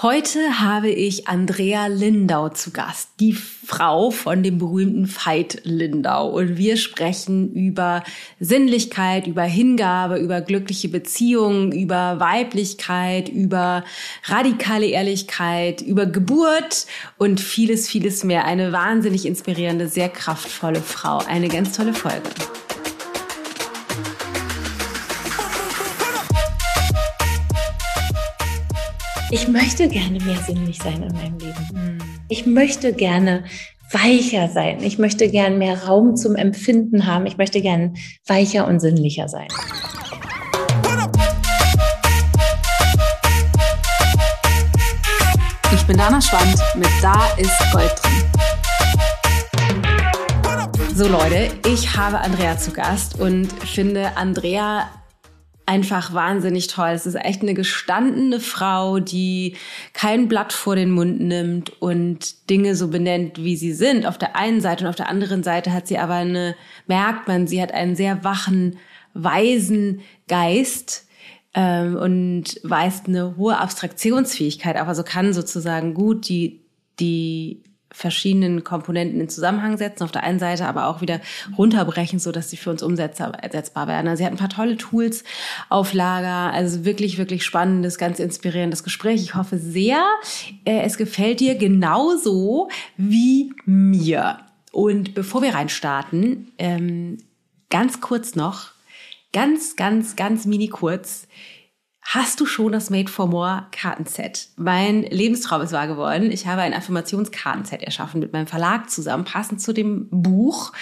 Heute habe ich Andrea Lindau zu Gast, die Frau von dem berühmten Veit Lindau. Und wir sprechen über Sinnlichkeit, über Hingabe, über glückliche Beziehungen, über Weiblichkeit, über radikale Ehrlichkeit, über Geburt und vieles, vieles mehr. Eine wahnsinnig inspirierende, sehr kraftvolle Frau. Eine ganz tolle Folge. Ich möchte gerne mehr sinnlich sein in meinem Leben. Hm. Ich möchte gerne weicher sein. Ich möchte gerne mehr Raum zum Empfinden haben. Ich möchte gerne weicher und sinnlicher sein. Ich bin Dana Schwand mit Da ist Gold drin. So Leute, ich habe Andrea zu Gast und finde Andrea einfach wahnsinnig toll. Es ist echt eine gestandene Frau, die kein Blatt vor den Mund nimmt und Dinge so benennt, wie sie sind. Auf der einen Seite und auf der anderen Seite hat sie aber eine, merkt man, sie hat einen sehr wachen, weisen Geist ähm, und weist eine hohe Abstraktionsfähigkeit auf. Also kann sozusagen gut die, die verschiedenen Komponenten in Zusammenhang setzen, auf der einen Seite aber auch wieder runterbrechen, so dass sie für uns umsetzbar werden. Also sie hat ein paar tolle Tools auf Lager, also wirklich, wirklich spannendes, ganz inspirierendes Gespräch. Ich hoffe sehr, äh, es gefällt dir genauso wie mir. Und bevor wir reinstarten, ähm, ganz kurz noch, ganz, ganz, ganz mini kurz, Hast du schon das Made for More Kartenset? Mein Lebenstraum ist wahr geworden. Ich habe ein Affirmationskartenset erschaffen mit meinem Verlag zusammen, passend zu dem Buch.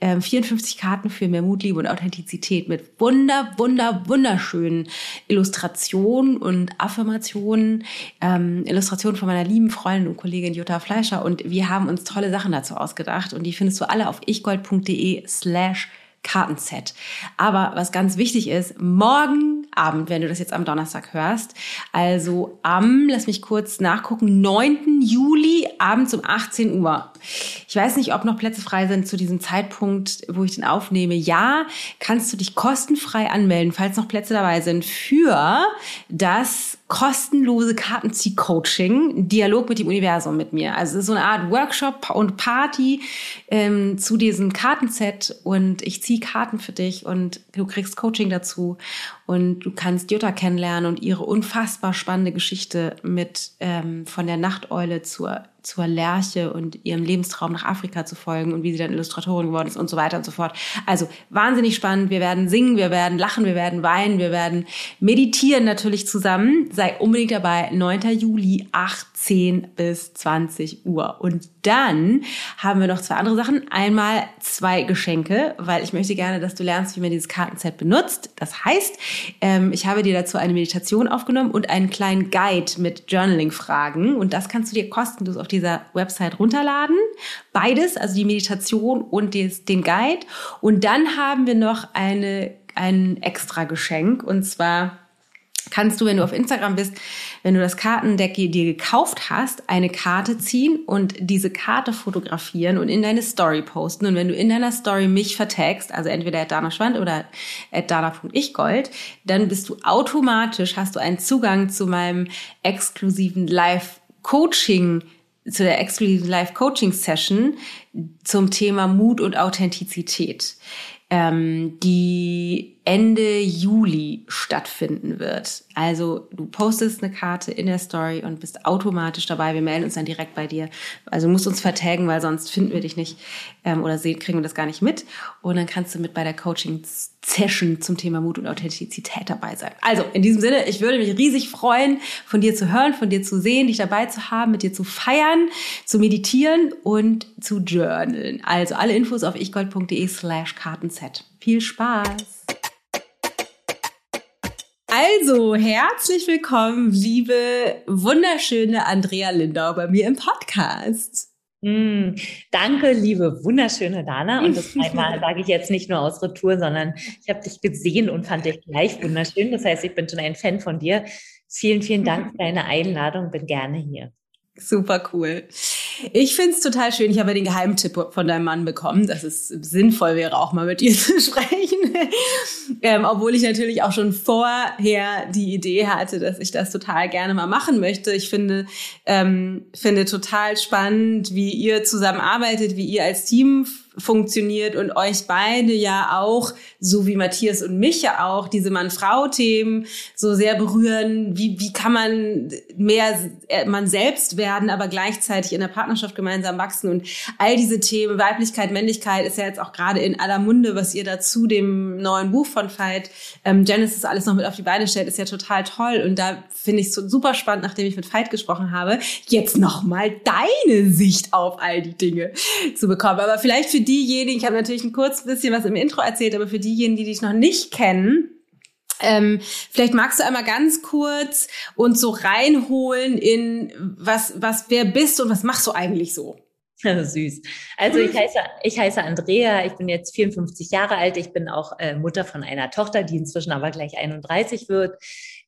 Ähm, 54 Karten für mehr Mut, Liebe und Authentizität mit wunder, wunder, wunderschönen Illustrationen und Affirmationen. Ähm, Illustrationen von meiner lieben Freundin und Kollegin Jutta Fleischer. Und wir haben uns tolle Sachen dazu ausgedacht. Und die findest du alle auf ichgold.de slash Kartenset. Aber was ganz wichtig ist, morgen Abend, wenn du das jetzt am Donnerstag hörst, also am, lass mich kurz nachgucken, 9. Juli abends um 18 Uhr. Ich weiß nicht, ob noch Plätze frei sind zu diesem Zeitpunkt, wo ich den aufnehme. Ja, kannst du dich kostenfrei anmelden, falls noch Plätze dabei sind, für das kostenlose Kartenzieh-Coaching, Dialog mit dem Universum mit mir. Also so eine Art Workshop und Party ähm, zu diesem Kartenset und ich ziehe Karten für dich und du kriegst Coaching dazu und du kannst Jutta kennenlernen und ihre unfassbar spannende Geschichte mit ähm, von der Nachteule zur zur Lerche und ihrem Lebenstraum nach Afrika zu folgen und wie sie dann Illustratorin geworden ist und so weiter und so fort. Also wahnsinnig spannend. Wir werden singen, wir werden lachen, wir werden weinen, wir werden meditieren natürlich zusammen. Sei unbedingt dabei. 9. Juli, 18 bis 20 Uhr. Und dann haben wir noch zwei andere Sachen. Einmal zwei Geschenke, weil ich möchte gerne, dass du lernst, wie man dieses Kartenset benutzt. Das heißt, ähm, ich habe dir dazu eine Meditation aufgenommen und einen kleinen Guide mit Journaling-Fragen. Und das kannst du dir kostenlos auf dieser Website runterladen. Beides, also die Meditation und des, den Guide. Und dann haben wir noch eine, ein extra Geschenk und zwar kannst du, wenn du auf Instagram bist, wenn du das Kartendeck dir gekauft hast, eine Karte ziehen und diese Karte fotografieren und in deine Story posten. Und wenn du in deiner Story mich vertagst, also entweder at Dana Schwand oder at dana.ichgold, dann bist du automatisch, hast du einen Zugang zu meinem exklusiven Live-Coaching zu der exklusiven Live-Coaching-Session zum Thema Mut und Authentizität, ähm, die Ende Juli stattfinden wird. Also du postest eine Karte in der Story und bist automatisch dabei. Wir melden uns dann direkt bei dir. Also du musst uns vertagen, weil sonst finden wir dich nicht ähm, oder sehen, kriegen wir das gar nicht mit. Und dann kannst du mit bei der Coaching-Session zum Thema Mut und Authentizität dabei sein. Also in diesem Sinne, ich würde mich riesig freuen, von dir zu hören, von dir zu sehen, dich dabei zu haben, mit dir zu feiern, zu meditieren und zu journalen. Also alle Infos auf ichgold.de slash Kartenset. Viel Spaß! Also, herzlich willkommen, liebe, wunderschöne Andrea Lindau bei mir im Podcast. Mm, danke, liebe, wunderschöne Dana. Und das einmal sage ich jetzt nicht nur aus Retour, sondern ich habe dich gesehen und fand dich gleich wunderschön. Das heißt, ich bin schon ein Fan von dir. Vielen, vielen Dank für deine Einladung. Bin gerne hier. Super cool. Ich finde es total schön. Ich habe den Geheimtipp von deinem Mann bekommen, dass es sinnvoll wäre, auch mal mit dir zu sprechen. ähm, obwohl ich natürlich auch schon vorher die Idee hatte, dass ich das total gerne mal machen möchte. Ich finde, ähm, finde total spannend, wie ihr zusammenarbeitet, wie ihr als Team funktioniert und euch beide ja auch, so wie Matthias und mich ja auch, diese Mann-Frau-Themen so sehr berühren. Wie, wie kann man mehr äh, man selbst werden, aber gleichzeitig in der Partnerschaft gemeinsam wachsen und all diese Themen, Weiblichkeit, Männlichkeit ist ja jetzt auch gerade in aller Munde, was ihr dazu dem neuen Buch von Veit ähm, Genesis alles noch mit auf die Beine stellt, ist ja total toll und da finde ich es super spannend, nachdem ich mit Veit gesprochen habe, jetzt nochmal deine Sicht auf all die Dinge zu bekommen. Aber vielleicht für diejenigen, ich habe natürlich ein kurz bisschen was im Intro erzählt, aber für diejenigen, die dich noch nicht kennen, ähm, vielleicht magst du einmal ganz kurz uns so reinholen in was, was, wer bist und was machst du eigentlich so? Süß. Also ich heiße, ich heiße Andrea, ich bin jetzt 54 Jahre alt, ich bin auch äh, Mutter von einer Tochter, die inzwischen aber gleich 31 wird.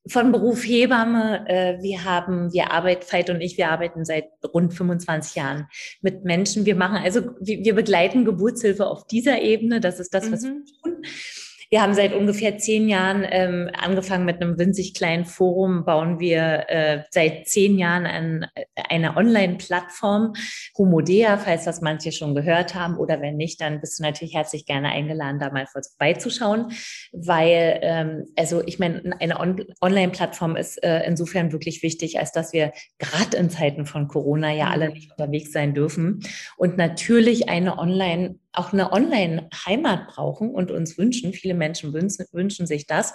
Von Beruf Hebamme, äh, wir haben, wir arbeiten, Veit und ich, wir arbeiten seit rund 25 Jahren mit Menschen. Wir machen also, wir, wir begleiten Geburtshilfe auf dieser Ebene, das ist das, was mhm. wir tun. Wir haben seit ungefähr zehn Jahren ähm, angefangen mit einem winzig kleinen Forum, bauen wir äh, seit zehn Jahren ein, eine Online-Plattform, Homodea, falls das manche schon gehört haben oder wenn nicht, dann bist du natürlich herzlich gerne eingeladen, da mal vorbeizuschauen, weil, ähm, also ich meine, eine On Online-Plattform ist äh, insofern wirklich wichtig, als dass wir gerade in Zeiten von Corona ja alle nicht unterwegs sein dürfen. Und natürlich eine Online auch eine Online-Heimat brauchen und uns wünschen. Viele Menschen wünschen, wünschen sich das.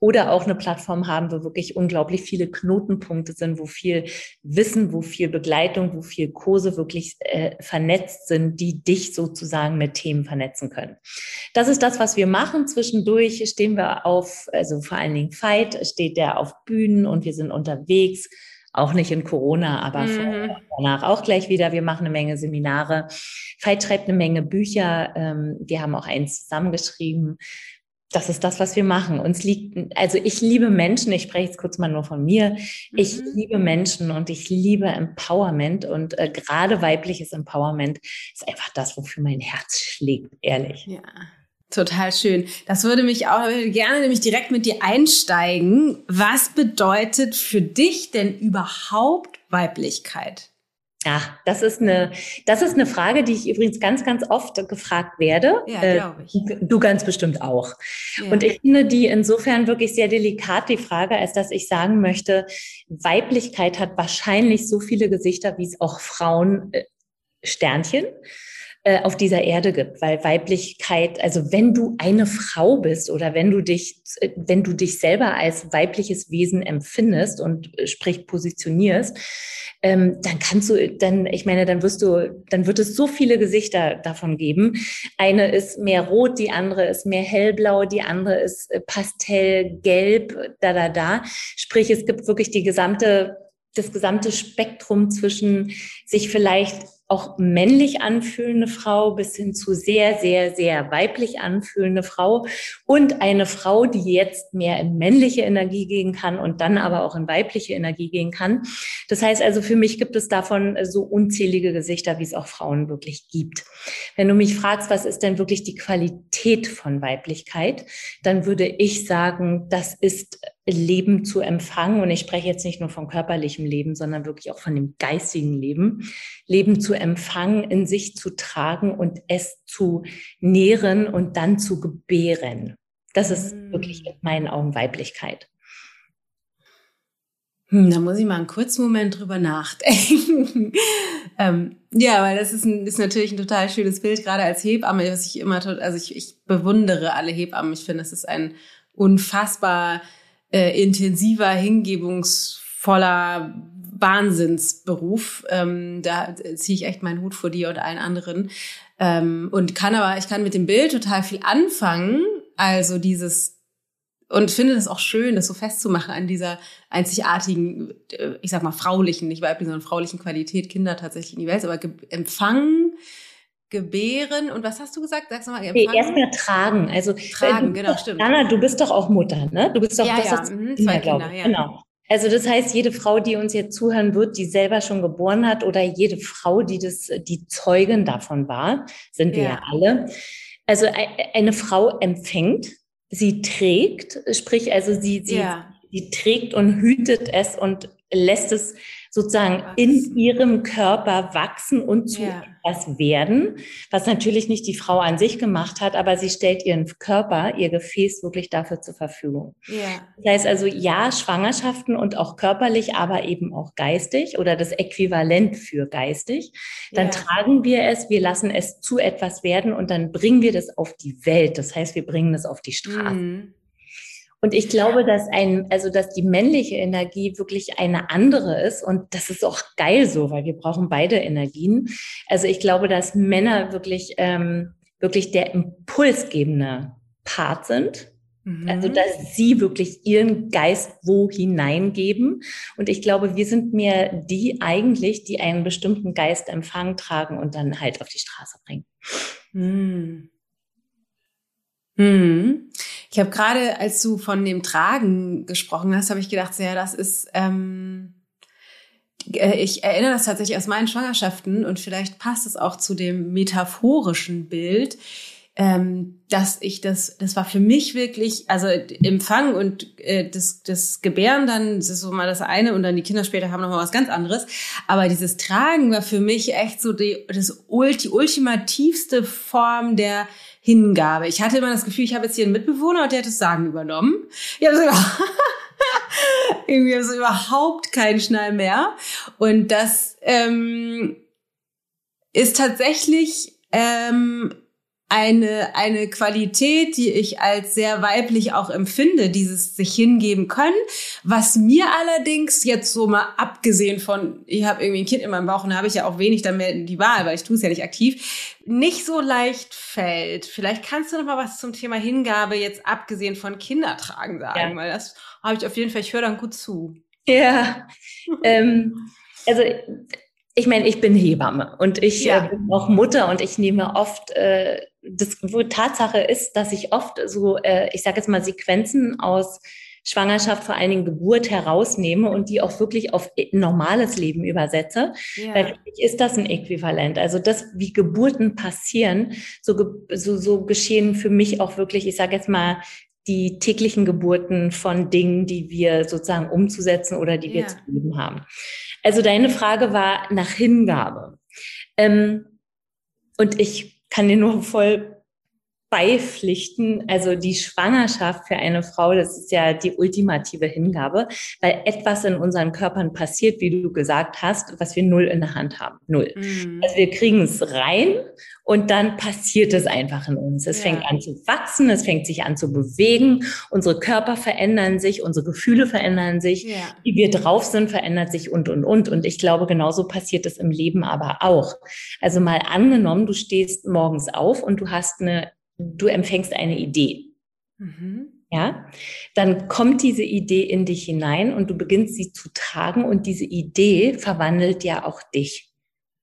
Oder auch eine Plattform haben, wo wirklich unglaublich viele Knotenpunkte sind, wo viel Wissen, wo viel Begleitung, wo viel Kurse wirklich äh, vernetzt sind, die dich sozusagen mit Themen vernetzen können. Das ist das, was wir machen. Zwischendurch stehen wir auf, also vor allen Dingen Fight, steht der auf Bühnen und wir sind unterwegs auch nicht in Corona, aber mhm. danach auch gleich wieder. Wir machen eine Menge Seminare. Veit schreibt eine Menge Bücher. Ähm, wir haben auch eins zusammengeschrieben. Das ist das, was wir machen. Uns liegt, also ich liebe Menschen. Ich spreche jetzt kurz mal nur von mir. Ich mhm. liebe Menschen und ich liebe Empowerment und äh, gerade weibliches Empowerment ist einfach das, wofür mein Herz schlägt, ehrlich. Ja. Total schön. Das würde mich auch gerne nämlich direkt mit dir einsteigen. Was bedeutet für dich denn überhaupt Weiblichkeit? Ja, das ist eine, das ist eine Frage, die ich übrigens ganz, ganz oft gefragt werde. Ja, äh, glaube ich. Du ganz bestimmt auch. Ja. Und ich finde die insofern wirklich sehr delikat, die Frage, als dass ich sagen möchte, Weiblichkeit hat wahrscheinlich so viele Gesichter, wie es auch Frauen äh, Sternchen äh, auf dieser Erde gibt, weil Weiblichkeit, also wenn du eine Frau bist oder wenn du dich, äh, wenn du dich selber als weibliches Wesen empfindest und äh, sprich positionierst, ähm, dann kannst du, dann, ich meine, dann wirst du, dann wird es so viele Gesichter davon geben. Eine ist mehr rot, die andere ist mehr hellblau, die andere ist pastellgelb, da, da, da. Sprich, es gibt wirklich die gesamte das gesamte Spektrum zwischen sich vielleicht auch männlich anfühlende Frau bis hin zu sehr, sehr, sehr weiblich anfühlende Frau und eine Frau, die jetzt mehr in männliche Energie gehen kann und dann aber auch in weibliche Energie gehen kann. Das heißt also, für mich gibt es davon so unzählige Gesichter, wie es auch Frauen wirklich gibt. Wenn du mich fragst, was ist denn wirklich die Qualität von Weiblichkeit, dann würde ich sagen, das ist Leben zu empfangen. Und ich spreche jetzt nicht nur von körperlichem Leben, sondern wirklich auch von dem geistigen Leben. Leben zu empfangen, in sich zu tragen und es zu nähren und dann zu gebären. Das ist wirklich in meinen Augen Weiblichkeit. Hm, da muss ich mal einen kurzen Moment drüber nachdenken. ähm, ja, weil das ist, ein, ist natürlich ein total schönes Bild, gerade als Hebamme, was ich immer, also ich, ich bewundere alle Hebammen. Ich finde, es ist ein unfassbar äh, intensiver, hingebungsvoller Wahnsinnsberuf. Ähm, da ziehe ich echt meinen Hut vor dir und allen anderen. Ähm, und kann aber, ich kann mit dem Bild total viel anfangen. Also dieses, und finde das auch schön, das so festzumachen an dieser einzigartigen, äh, ich sag mal, fraulichen, nicht weiblichen, sondern fraulichen Qualität, Kinder tatsächlich in die Welt, aber empfangen, gebären und was hast du gesagt? Sag's nochmal. Nee, erstmal tragen. Also tragen, du, genau, stimmt. Anna, du bist doch auch Mutter, ne? Du bist doch ja, das ja. Mhm, zwei Kinder, ja. Genau. Also das heißt, jede Frau, die uns jetzt zuhören wird, die selber schon geboren hat oder jede Frau, die das, die Zeugin davon war, sind wir ja, ja alle. Also eine Frau empfängt, sie trägt, sprich also sie, sie, ja. sie trägt und hütet es und lässt es sozusagen in ihrem Körper wachsen und zu ja. etwas werden, was natürlich nicht die Frau an sich gemacht hat, aber sie stellt ihren Körper, ihr Gefäß wirklich dafür zur Verfügung. Ja. Das heißt also, ja, Schwangerschaften und auch körperlich, aber eben auch geistig oder das Äquivalent für geistig. Dann ja. tragen wir es, wir lassen es zu etwas werden und dann bringen wir das auf die Welt. Das heißt, wir bringen es auf die Straße. Mhm. Und ich glaube, dass ein, also dass die männliche Energie wirklich eine andere ist und das ist auch geil so, weil wir brauchen beide Energien. Also ich glaube, dass Männer wirklich ähm, wirklich der impulsgebende Part sind. Mhm. Also, dass sie wirklich ihren Geist wo hineingeben. Und ich glaube, wir sind mehr die eigentlich, die einen bestimmten Geist empfangen, tragen und dann halt auf die Straße bringen. Mhm. Hm. Ich habe gerade, als du von dem Tragen gesprochen hast, habe ich gedacht, ja, das ist, ähm, äh, ich erinnere das tatsächlich aus meinen Schwangerschaften und vielleicht passt es auch zu dem metaphorischen Bild, ähm, dass ich das, das war für mich wirklich, also Empfang und äh, das, das Gebären dann, das ist so mal das eine und dann die Kinder später haben noch mal was ganz anderes. Aber dieses Tragen war für mich echt so die, das, die ultimativste Form der Hingabe. Ich hatte immer das Gefühl, ich habe jetzt hier einen Mitbewohner und der hat das Sagen übernommen. Ich habe so irgendwie so überhaupt keinen Schnall mehr. Und das ähm, ist tatsächlich ähm, eine, eine Qualität, die ich als sehr weiblich auch empfinde, dieses sich hingeben können. Was mir allerdings jetzt so mal abgesehen von, ich habe irgendwie ein Kind in meinem Bauch und da habe ich ja auch wenig dann mehr die Wahl, weil ich tue es ja nicht aktiv, nicht so leicht fällt. Vielleicht kannst du noch mal was zum Thema Hingabe jetzt abgesehen von Kindertragen sagen, ja. weil das habe ich auf jeden Fall, ich höre dann gut zu. Ja, ähm, also ich meine, ich bin Hebamme und ich ja. äh, bin auch Mutter und ich nehme oft äh, das wo Tatsache ist, dass ich oft so, äh, ich sage jetzt mal, Sequenzen aus Schwangerschaft, vor allen Dingen Geburt herausnehme und die auch wirklich auf normales Leben übersetze. Ja. Weil für mich ist das ein Äquivalent. Also das, wie Geburten passieren, so, so, so geschehen für mich auch wirklich, ich sage jetzt mal, die täglichen Geburten von Dingen, die wir sozusagen umzusetzen oder die wir ja. zu leben haben. Also deine Frage war nach Hingabe. Ähm, und ich kann dir nur voll beipflichten. Also die Schwangerschaft für eine Frau, das ist ja die ultimative Hingabe, weil etwas in unseren Körpern passiert, wie du gesagt hast, was wir null in der Hand haben. Null. Mhm. Also wir kriegen es rein und dann passiert es einfach in uns. Es ja. fängt an zu wachsen, es fängt sich an zu bewegen, unsere Körper verändern sich, unsere Gefühle verändern sich, ja. wie wir drauf sind, verändert sich und, und, und. Und ich glaube, genauso passiert es im Leben aber auch. Also mal angenommen, du stehst morgens auf und du hast eine du empfängst eine Idee. Mhm. Ja, dann kommt diese Idee in dich hinein und du beginnst sie zu tragen und diese Idee verwandelt ja auch dich.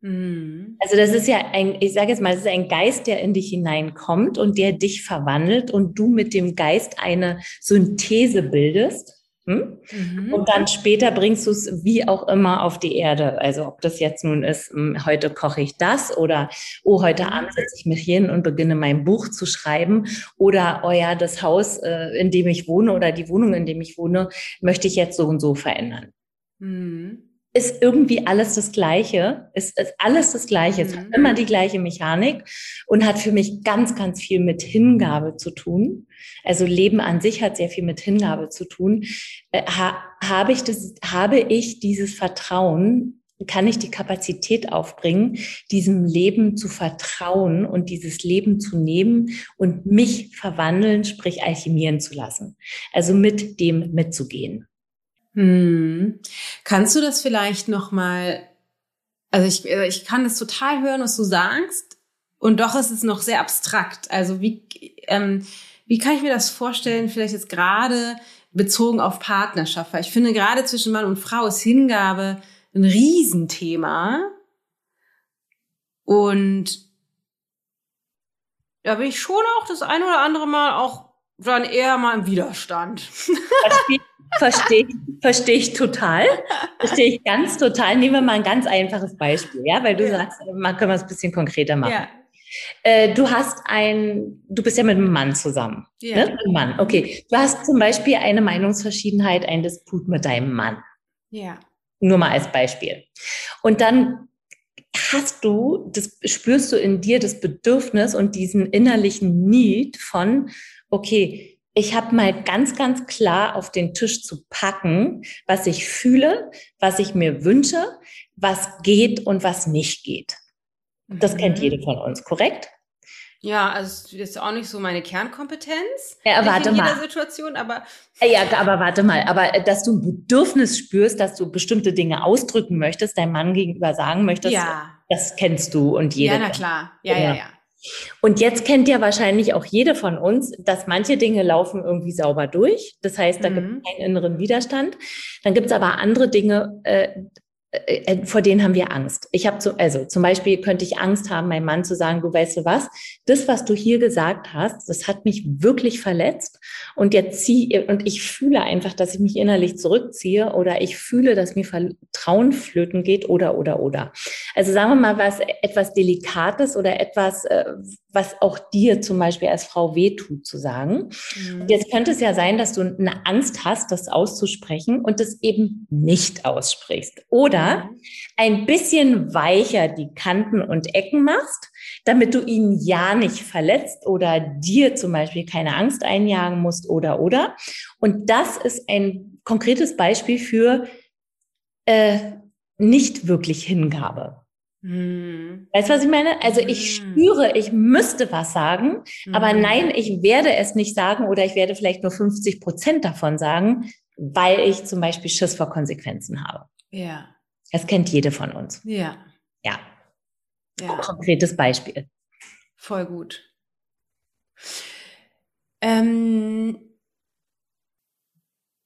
Mhm. Also das ist ja ein, ich sage jetzt mal, das ist ein Geist, der in dich hineinkommt und der dich verwandelt und du mit dem Geist eine Synthese bildest hm? Mhm. Und dann später bringst du es wie auch immer auf die Erde. Also ob das jetzt nun ist, hm, heute koche ich das oder oh, heute mhm. Abend setze ich mich hin und beginne mein Buch zu schreiben oder oh ja, das Haus, äh, in dem ich wohne oder die Wohnung, in dem ich wohne, möchte ich jetzt so und so verändern. Mhm ist irgendwie alles das Gleiche, ist, ist alles das Gleiche, es hat mhm. immer die gleiche Mechanik und hat für mich ganz, ganz viel mit Hingabe zu tun. Also Leben an sich hat sehr viel mit Hingabe zu tun. Äh, ha, habe ich das, habe ich dieses Vertrauen, kann ich die Kapazität aufbringen, diesem Leben zu vertrauen und dieses Leben zu nehmen und mich verwandeln, sprich alchemieren zu lassen. Also mit dem mitzugehen. Hm. Kannst du das vielleicht noch mal? Also ich, äh, ich kann das total hören, was du sagst, und doch ist es noch sehr abstrakt. Also wie ähm, wie kann ich mir das vorstellen? Vielleicht jetzt gerade bezogen auf Partnerschaft, weil ich finde gerade zwischen Mann und Frau ist Hingabe ein Riesenthema und da bin ich schon auch das ein oder andere Mal auch dann eher mal im Widerstand. Spielt, Verstehe versteh ich total. Verstehe ich ganz total. Nehmen wir mal ein ganz einfaches Beispiel, ja, weil du ja. sagst, man können wir es ein bisschen konkreter machen. Ja. Äh, du hast ein, du bist ja mit einem Mann zusammen. Ja. Ne? Ein Mann, okay. Du hast zum Beispiel eine Meinungsverschiedenheit, ein Disput mit deinem Mann. Ja. Nur mal als Beispiel. Und dann hast du, das spürst du in dir das Bedürfnis und diesen innerlichen Need von, okay, ich habe mal ganz, ganz klar auf den Tisch zu packen, was ich fühle, was ich mir wünsche, was geht und was nicht geht. Das mhm. kennt jede von uns, korrekt? Ja, also das ist auch nicht so meine Kernkompetenz. Ja, warte in jeder mal. Situation, aber ja, aber warte mal, aber äh, dass du ein Bedürfnis spürst, dass du bestimmte Dinge ausdrücken möchtest, deinem Mann gegenüber sagen möchtest, ja. das kennst du und jeder. Ja, na klar. Ja, ja, ja. ja. Und jetzt kennt ja wahrscheinlich auch jede von uns, dass manche Dinge laufen irgendwie sauber durch. Das heißt, da mhm. gibt es keinen inneren Widerstand. Dann gibt es aber andere Dinge, äh, vor denen haben wir Angst. Ich habe zu, also zum Beispiel könnte ich Angst haben, meinem Mann zu sagen, du weißt du was, das, was du hier gesagt hast, das hat mich wirklich verletzt und jetzt zieh und ich fühle einfach, dass ich mich innerlich zurückziehe oder ich fühle, dass mir Vertrauen flöten geht oder oder oder. Also sagen wir mal was etwas Delikates oder etwas, äh, was auch dir zum Beispiel als Frau wehtut zu sagen. Mhm. Und jetzt könnte es ja sein, dass du eine Angst hast, das auszusprechen und das eben nicht aussprichst oder oder ein bisschen weicher die Kanten und Ecken machst, damit du ihn ja nicht verletzt oder dir zum Beispiel keine Angst einjagen musst oder oder. Und das ist ein konkretes Beispiel für äh, nicht wirklich Hingabe. Hm. Weißt du, was ich meine? Also ich hm. spüre, ich müsste was sagen, hm. aber nein, ich werde es nicht sagen oder ich werde vielleicht nur 50 Prozent davon sagen, weil ich zum Beispiel Schiss vor Konsequenzen habe. Ja. Das kennt jede von uns. Ja. Ja. ja. Konkretes Beispiel. Voll gut. Ähm,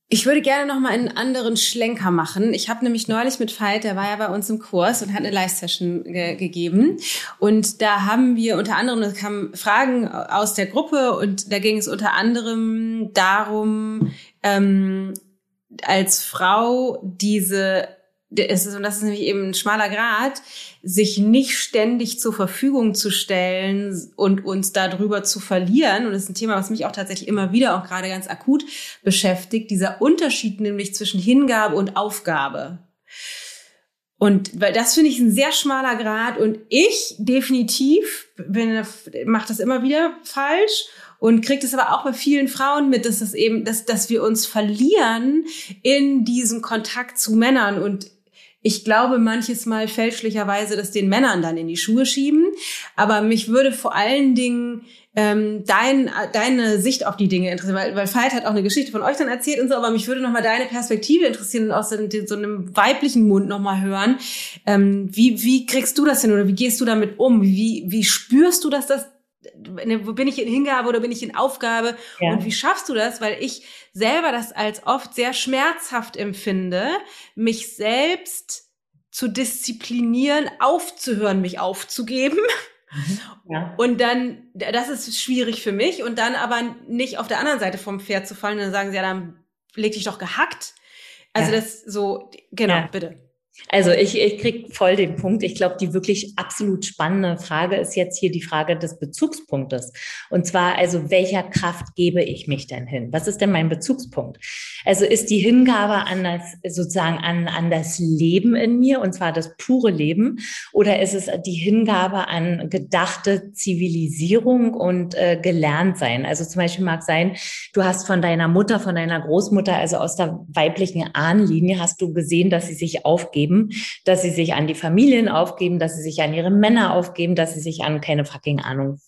ich würde gerne noch mal einen anderen Schlenker machen. Ich habe nämlich neulich mit Veit, der war ja bei uns im Kurs und hat eine Live-Session ge gegeben. Und da haben wir unter anderem, es kamen Fragen aus der Gruppe und da ging es unter anderem darum, ähm, als Frau diese es ist, und das ist nämlich eben ein schmaler Grad, sich nicht ständig zur Verfügung zu stellen und uns darüber zu verlieren. Und das ist ein Thema, was mich auch tatsächlich immer wieder, auch gerade ganz akut beschäftigt, dieser Unterschied nämlich zwischen Hingabe und Aufgabe. Und weil das finde ich ein sehr schmaler Grad und ich definitiv mache das immer wieder falsch und kriegt es aber auch bei vielen Frauen mit, dass das eben, dass, dass wir uns verlieren in diesem Kontakt zu Männern und ich glaube manches Mal fälschlicherweise, dass den Männern dann in die Schuhe schieben. Aber mich würde vor allen Dingen ähm, dein, deine Sicht auf die Dinge interessieren, weil, weil Veit hat auch eine Geschichte von euch dann erzählt und so, aber mich würde nochmal deine Perspektive interessieren und aus so, so einem weiblichen Mund nochmal hören. Ähm, wie, wie kriegst du das hin oder wie gehst du damit um? Wie, wie spürst du, dass das bin ich in Hingabe oder bin ich in Aufgabe? Ja. Und wie schaffst du das? Weil ich selber das als oft sehr schmerzhaft empfinde, mich selbst zu disziplinieren, aufzuhören, mich aufzugeben. Mhm. Ja. Und dann, das ist schwierig für mich. Und dann aber nicht auf der anderen Seite vom Pferd zu fallen. Dann sagen sie, ja, dann leg dich doch gehackt. Also ja. das so, genau, ja. bitte. Also ich, ich krieg voll den Punkt. Ich glaube, die wirklich absolut spannende Frage ist jetzt hier die Frage des Bezugspunktes. Und zwar, also welcher Kraft gebe ich mich denn hin? Was ist denn mein Bezugspunkt? Also ist die Hingabe an das, sozusagen an, an das Leben in mir, und zwar das pure Leben, oder ist es die Hingabe an gedachte Zivilisierung und äh, gelernt sein? Also zum Beispiel mag sein, du hast von deiner Mutter, von deiner Großmutter, also aus der weiblichen Ahnenlinie, hast du gesehen, dass sie sich aufgeben aufgeben, dass sie sich an die Familien aufgeben, dass sie sich an ihre Männer aufgeben, dass sie sich an keine fucking Ahnung,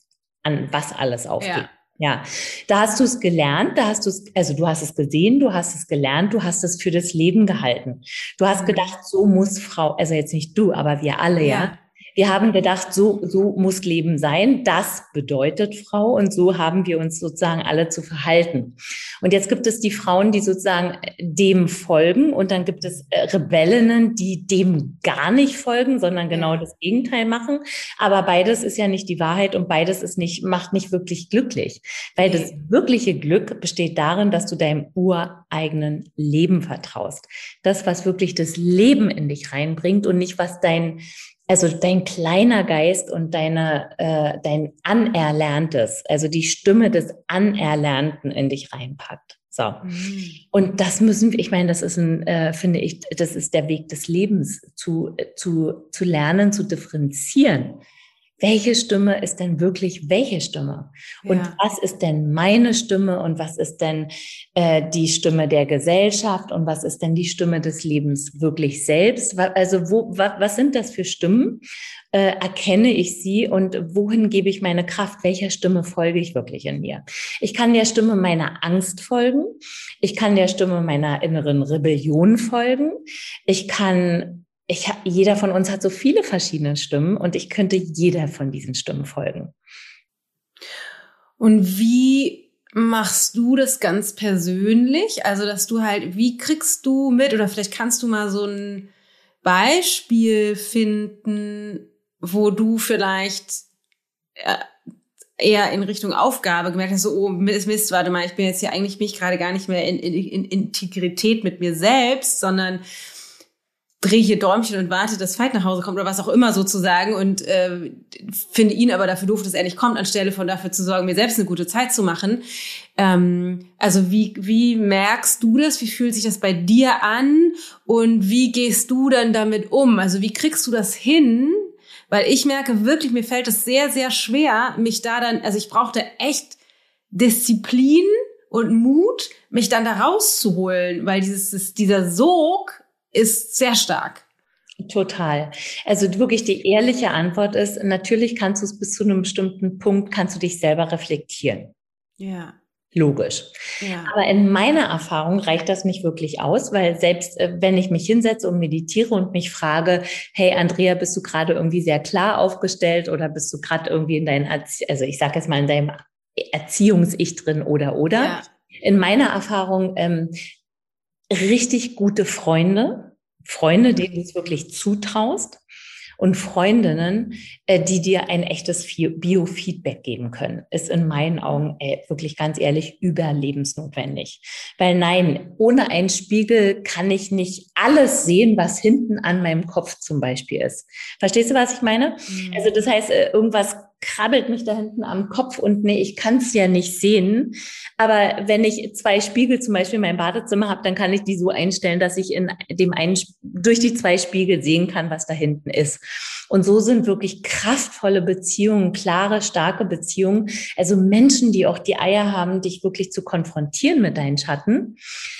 an was alles aufgeben. Ja. Ja, da hast du es gelernt, da hast du es, also du hast es gesehen, du hast es gelernt, du hast es für das Leben gehalten. Du hast mhm. gedacht, so muss Frau, also jetzt nicht du, aber wir alle, ja. ja Wir haben gedacht, so, so muss Leben sein. Das bedeutet Frau und so haben wir uns sozusagen alle zu verhalten. Und jetzt gibt es die Frauen, die sozusagen dem folgen und dann gibt es äh, Rebellinnen, die dem gar nicht folgen, sondern genau das Gegenteil machen. Aber beides ist ja nicht die Wahrheit und beides ist nicht, macht nicht wirklich glücklich. Weil das wirkliche Glück besteht darin, dass du deinem ureigenen Leben vertraust. Das, was wirklich das Leben in dich reinbringt und nicht was dein also dein kleiner Geist und deine, äh, dein Anerlerntes, also die Stimme des Anerlernten in dich reinpackt. So. Mhm. Und das müssen wir, ich meine, das ist ein, äh, finde ich, das ist der Weg des Lebens, zu, zu, zu lernen, zu differenzieren welche Stimme ist denn wirklich welche Stimme? Und ja. was ist denn meine Stimme und was ist denn äh, die Stimme der Gesellschaft und was ist denn die Stimme des Lebens wirklich selbst? Also wo, wa, was sind das für Stimmen? Äh, erkenne ich sie und wohin gebe ich meine Kraft? Welcher Stimme folge ich wirklich in mir? Ich kann der Stimme meiner Angst folgen. Ich kann der Stimme meiner inneren Rebellion folgen. Ich kann ich, jeder von uns hat so viele verschiedene Stimmen und ich könnte jeder von diesen Stimmen folgen. Und wie machst du das ganz persönlich? Also, dass du halt, wie kriegst du mit oder vielleicht kannst du mal so ein Beispiel finden, wo du vielleicht äh, eher in Richtung Aufgabe gemerkt hast, so, oh Mist, Mist, warte mal, ich bin jetzt hier eigentlich mich gerade gar nicht mehr in, in, in Integrität mit mir selbst, sondern drehe hier Däumchen und warte, dass Veit nach Hause kommt oder was auch immer sozusagen und äh, finde ihn aber dafür doof, dass er nicht kommt, anstelle von dafür zu sorgen, mir selbst eine gute Zeit zu machen. Ähm, also wie, wie merkst du das? Wie fühlt sich das bei dir an? Und wie gehst du dann damit um? Also wie kriegst du das hin? Weil ich merke wirklich, mir fällt es sehr, sehr schwer, mich da dann, also ich brauchte echt Disziplin und Mut, mich dann da rauszuholen, weil dieses, dieser Sog ist sehr stark. Total. Also wirklich die ehrliche Antwort ist, natürlich kannst du es bis zu einem bestimmten Punkt, kannst du dich selber reflektieren. Ja. Logisch. Ja. Aber in meiner Erfahrung reicht das nicht wirklich aus, weil selbst äh, wenn ich mich hinsetze und meditiere und mich frage, hey Andrea, bist du gerade irgendwie sehr klar aufgestellt oder bist du gerade irgendwie in deinem, also ich sage jetzt mal in deinem Erziehungs-Ich drin oder oder? Ja. In meiner Erfahrung ähm, richtig gute Freunde, Freunde, denen du es wirklich zutraust und Freundinnen, äh, die dir ein echtes Biofeedback geben können, ist in meinen Augen äh, wirklich ganz ehrlich überlebensnotwendig. Weil nein, ohne einen Spiegel kann ich nicht alles sehen, was hinten an meinem Kopf zum Beispiel ist. Verstehst du, was ich meine? Mhm. Also das heißt, äh, irgendwas krabbelt mich da hinten am Kopf und nee, ich kann es ja nicht sehen. Aber wenn ich zwei Spiegel zum Beispiel in meinem Badezimmer habe, dann kann ich die so einstellen, dass ich in dem einen durch die zwei Spiegel sehen kann, was da hinten ist. Und so sind wirklich kraftvolle Beziehungen, klare, starke Beziehungen. Also Menschen, die auch die Eier haben, dich wirklich zu konfrontieren mit deinen Schatten,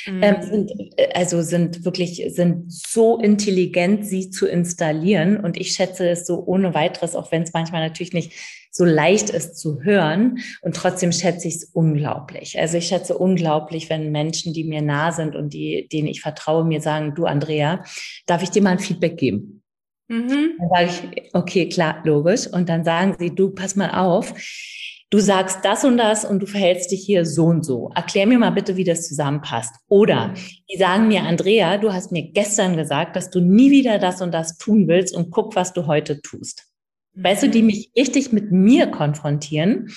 mhm. ähm, sind, äh, also sind wirklich, sind so intelligent, sie zu installieren. Und ich schätze es so ohne weiteres, auch wenn es manchmal natürlich nicht so leicht ist zu hören. Und trotzdem schätze ich es unglaublich. Also ich schätze unglaublich, wenn Menschen, die mir nah sind und die, denen ich vertraue, mir sagen, du Andrea, darf ich dir mal ein Feedback geben? Mhm. Dann sage ich, okay, klar, logisch. Und dann sagen sie, du, pass mal auf, du sagst das und das und du verhältst dich hier so und so. Erklär mir mal bitte, wie das zusammenpasst. Oder die sagen mir, Andrea, du hast mir gestern gesagt, dass du nie wieder das und das tun willst und guck, was du heute tust. Weißt du, die mich richtig mit mir konfrontieren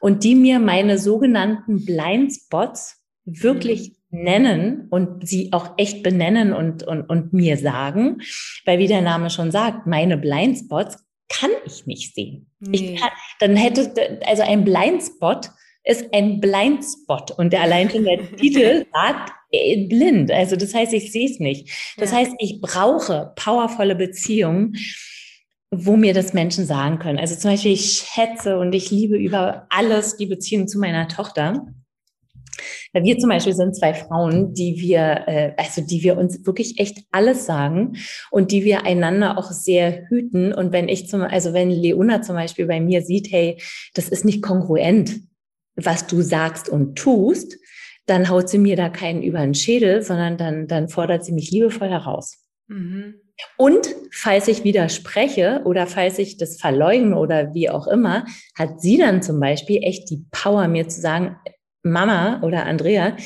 und die mir meine sogenannten Blindspots wirklich mhm. nennen und sie auch echt benennen und, und, und mir sagen, weil wie der Name schon sagt, meine Blindspots kann ich nicht sehen. Nee. Ich kann, dann hätte, also ein Blindspot ist ein Blindspot und der allein schon der Titel sagt äh, blind. Also das heißt, ich sehe es nicht. Das ja. heißt, ich brauche powervolle Beziehungen wo mir das Menschen sagen können. Also zum Beispiel, ich schätze und ich liebe über alles die Beziehung zu meiner Tochter. Wir zum Beispiel sind zwei Frauen, die wir, äh, also die wir uns wirklich echt alles sagen und die wir einander auch sehr hüten. Und wenn ich zum, also wenn Leona zum Beispiel bei mir sieht, hey, das ist nicht kongruent, was du sagst und tust, dann haut sie mir da keinen über den Schädel, sondern dann, dann fordert sie mich liebevoll heraus. Mhm. Und falls ich widerspreche oder falls ich das verleugne oder wie auch immer, hat sie dann zum Beispiel echt die Power, mir zu sagen, Mama oder Andrea,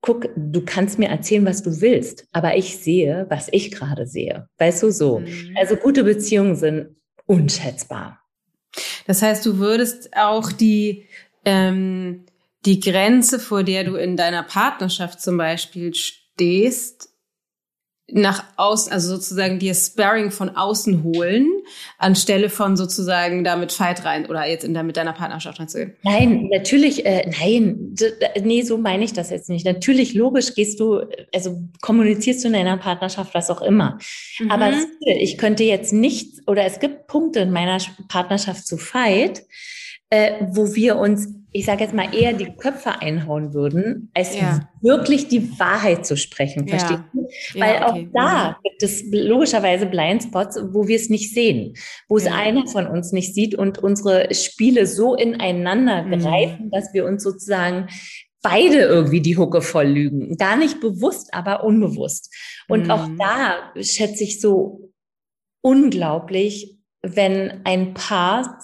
guck, du kannst mir erzählen, was du willst, aber ich sehe, was ich gerade sehe. Weißt du so? Mhm. Also gute Beziehungen sind unschätzbar. Das heißt, du würdest auch die, ähm, die Grenze, vor der du in deiner Partnerschaft zum Beispiel stehst, nach außen, also sozusagen dir Sparring von außen holen, anstelle von sozusagen damit Fight rein oder jetzt in mit deiner Partnerschaft reinzugehen? Nein, natürlich, äh, nein, nee, so meine ich das jetzt nicht. Natürlich, logisch gehst du, also kommunizierst du in deiner Partnerschaft was auch immer. Mhm. Aber ich könnte jetzt nicht, oder es gibt Punkte in meiner Partnerschaft zu Fight, äh, wo wir uns, ich sage jetzt mal, eher die Köpfe einhauen würden, als ja. wirklich die Wahrheit zu sprechen. Ja. Verstehst du? Weil ja, okay. auch da mhm. gibt es logischerweise Blindspots, wo wir es nicht sehen, wo es einer von uns nicht sieht und unsere Spiele so ineinander mhm. greifen, dass wir uns sozusagen beide irgendwie die Hucke voll lügen. Gar nicht bewusst, aber unbewusst. Und mhm. auch da schätze ich so unglaublich, wenn ein Paar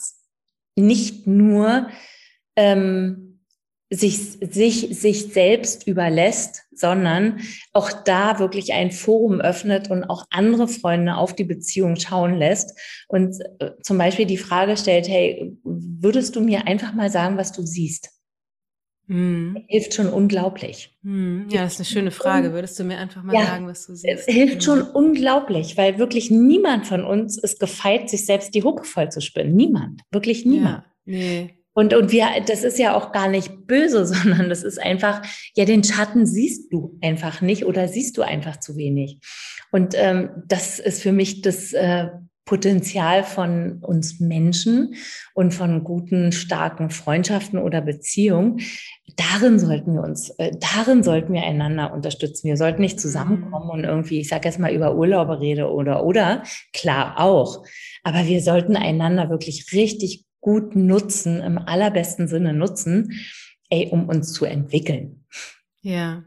nicht nur ähm, sich, sich, sich selbst überlässt, sondern auch da wirklich ein Forum öffnet und auch andere Freunde auf die Beziehung schauen lässt und äh, zum Beispiel die Frage stellt, hey, würdest du mir einfach mal sagen, was du siehst? Hm. Hilft schon unglaublich. Hm. Ja, das ist eine schöne Frage. Würdest du mir einfach mal ja, sagen, was du siehst? Es hilft schon hm. unglaublich, weil wirklich niemand von uns ist gefeit, sich selbst die Hucke voll zu spinnen. Niemand. Wirklich niemand. Ja, nee. Und, und wir, das ist ja auch gar nicht böse, sondern das ist einfach, ja, den Schatten siehst du einfach nicht oder siehst du einfach zu wenig. Und ähm, das ist für mich das äh, Potenzial von uns Menschen und von guten, starken Freundschaften oder Beziehungen. Darin sollten wir uns, äh, darin sollten wir einander unterstützen. Wir sollten nicht zusammenkommen und irgendwie, ich sage jetzt mal über Urlaube rede oder oder, klar auch. Aber wir sollten einander wirklich richtig gut nutzen, im allerbesten Sinne nutzen, ey, um uns zu entwickeln. Ja,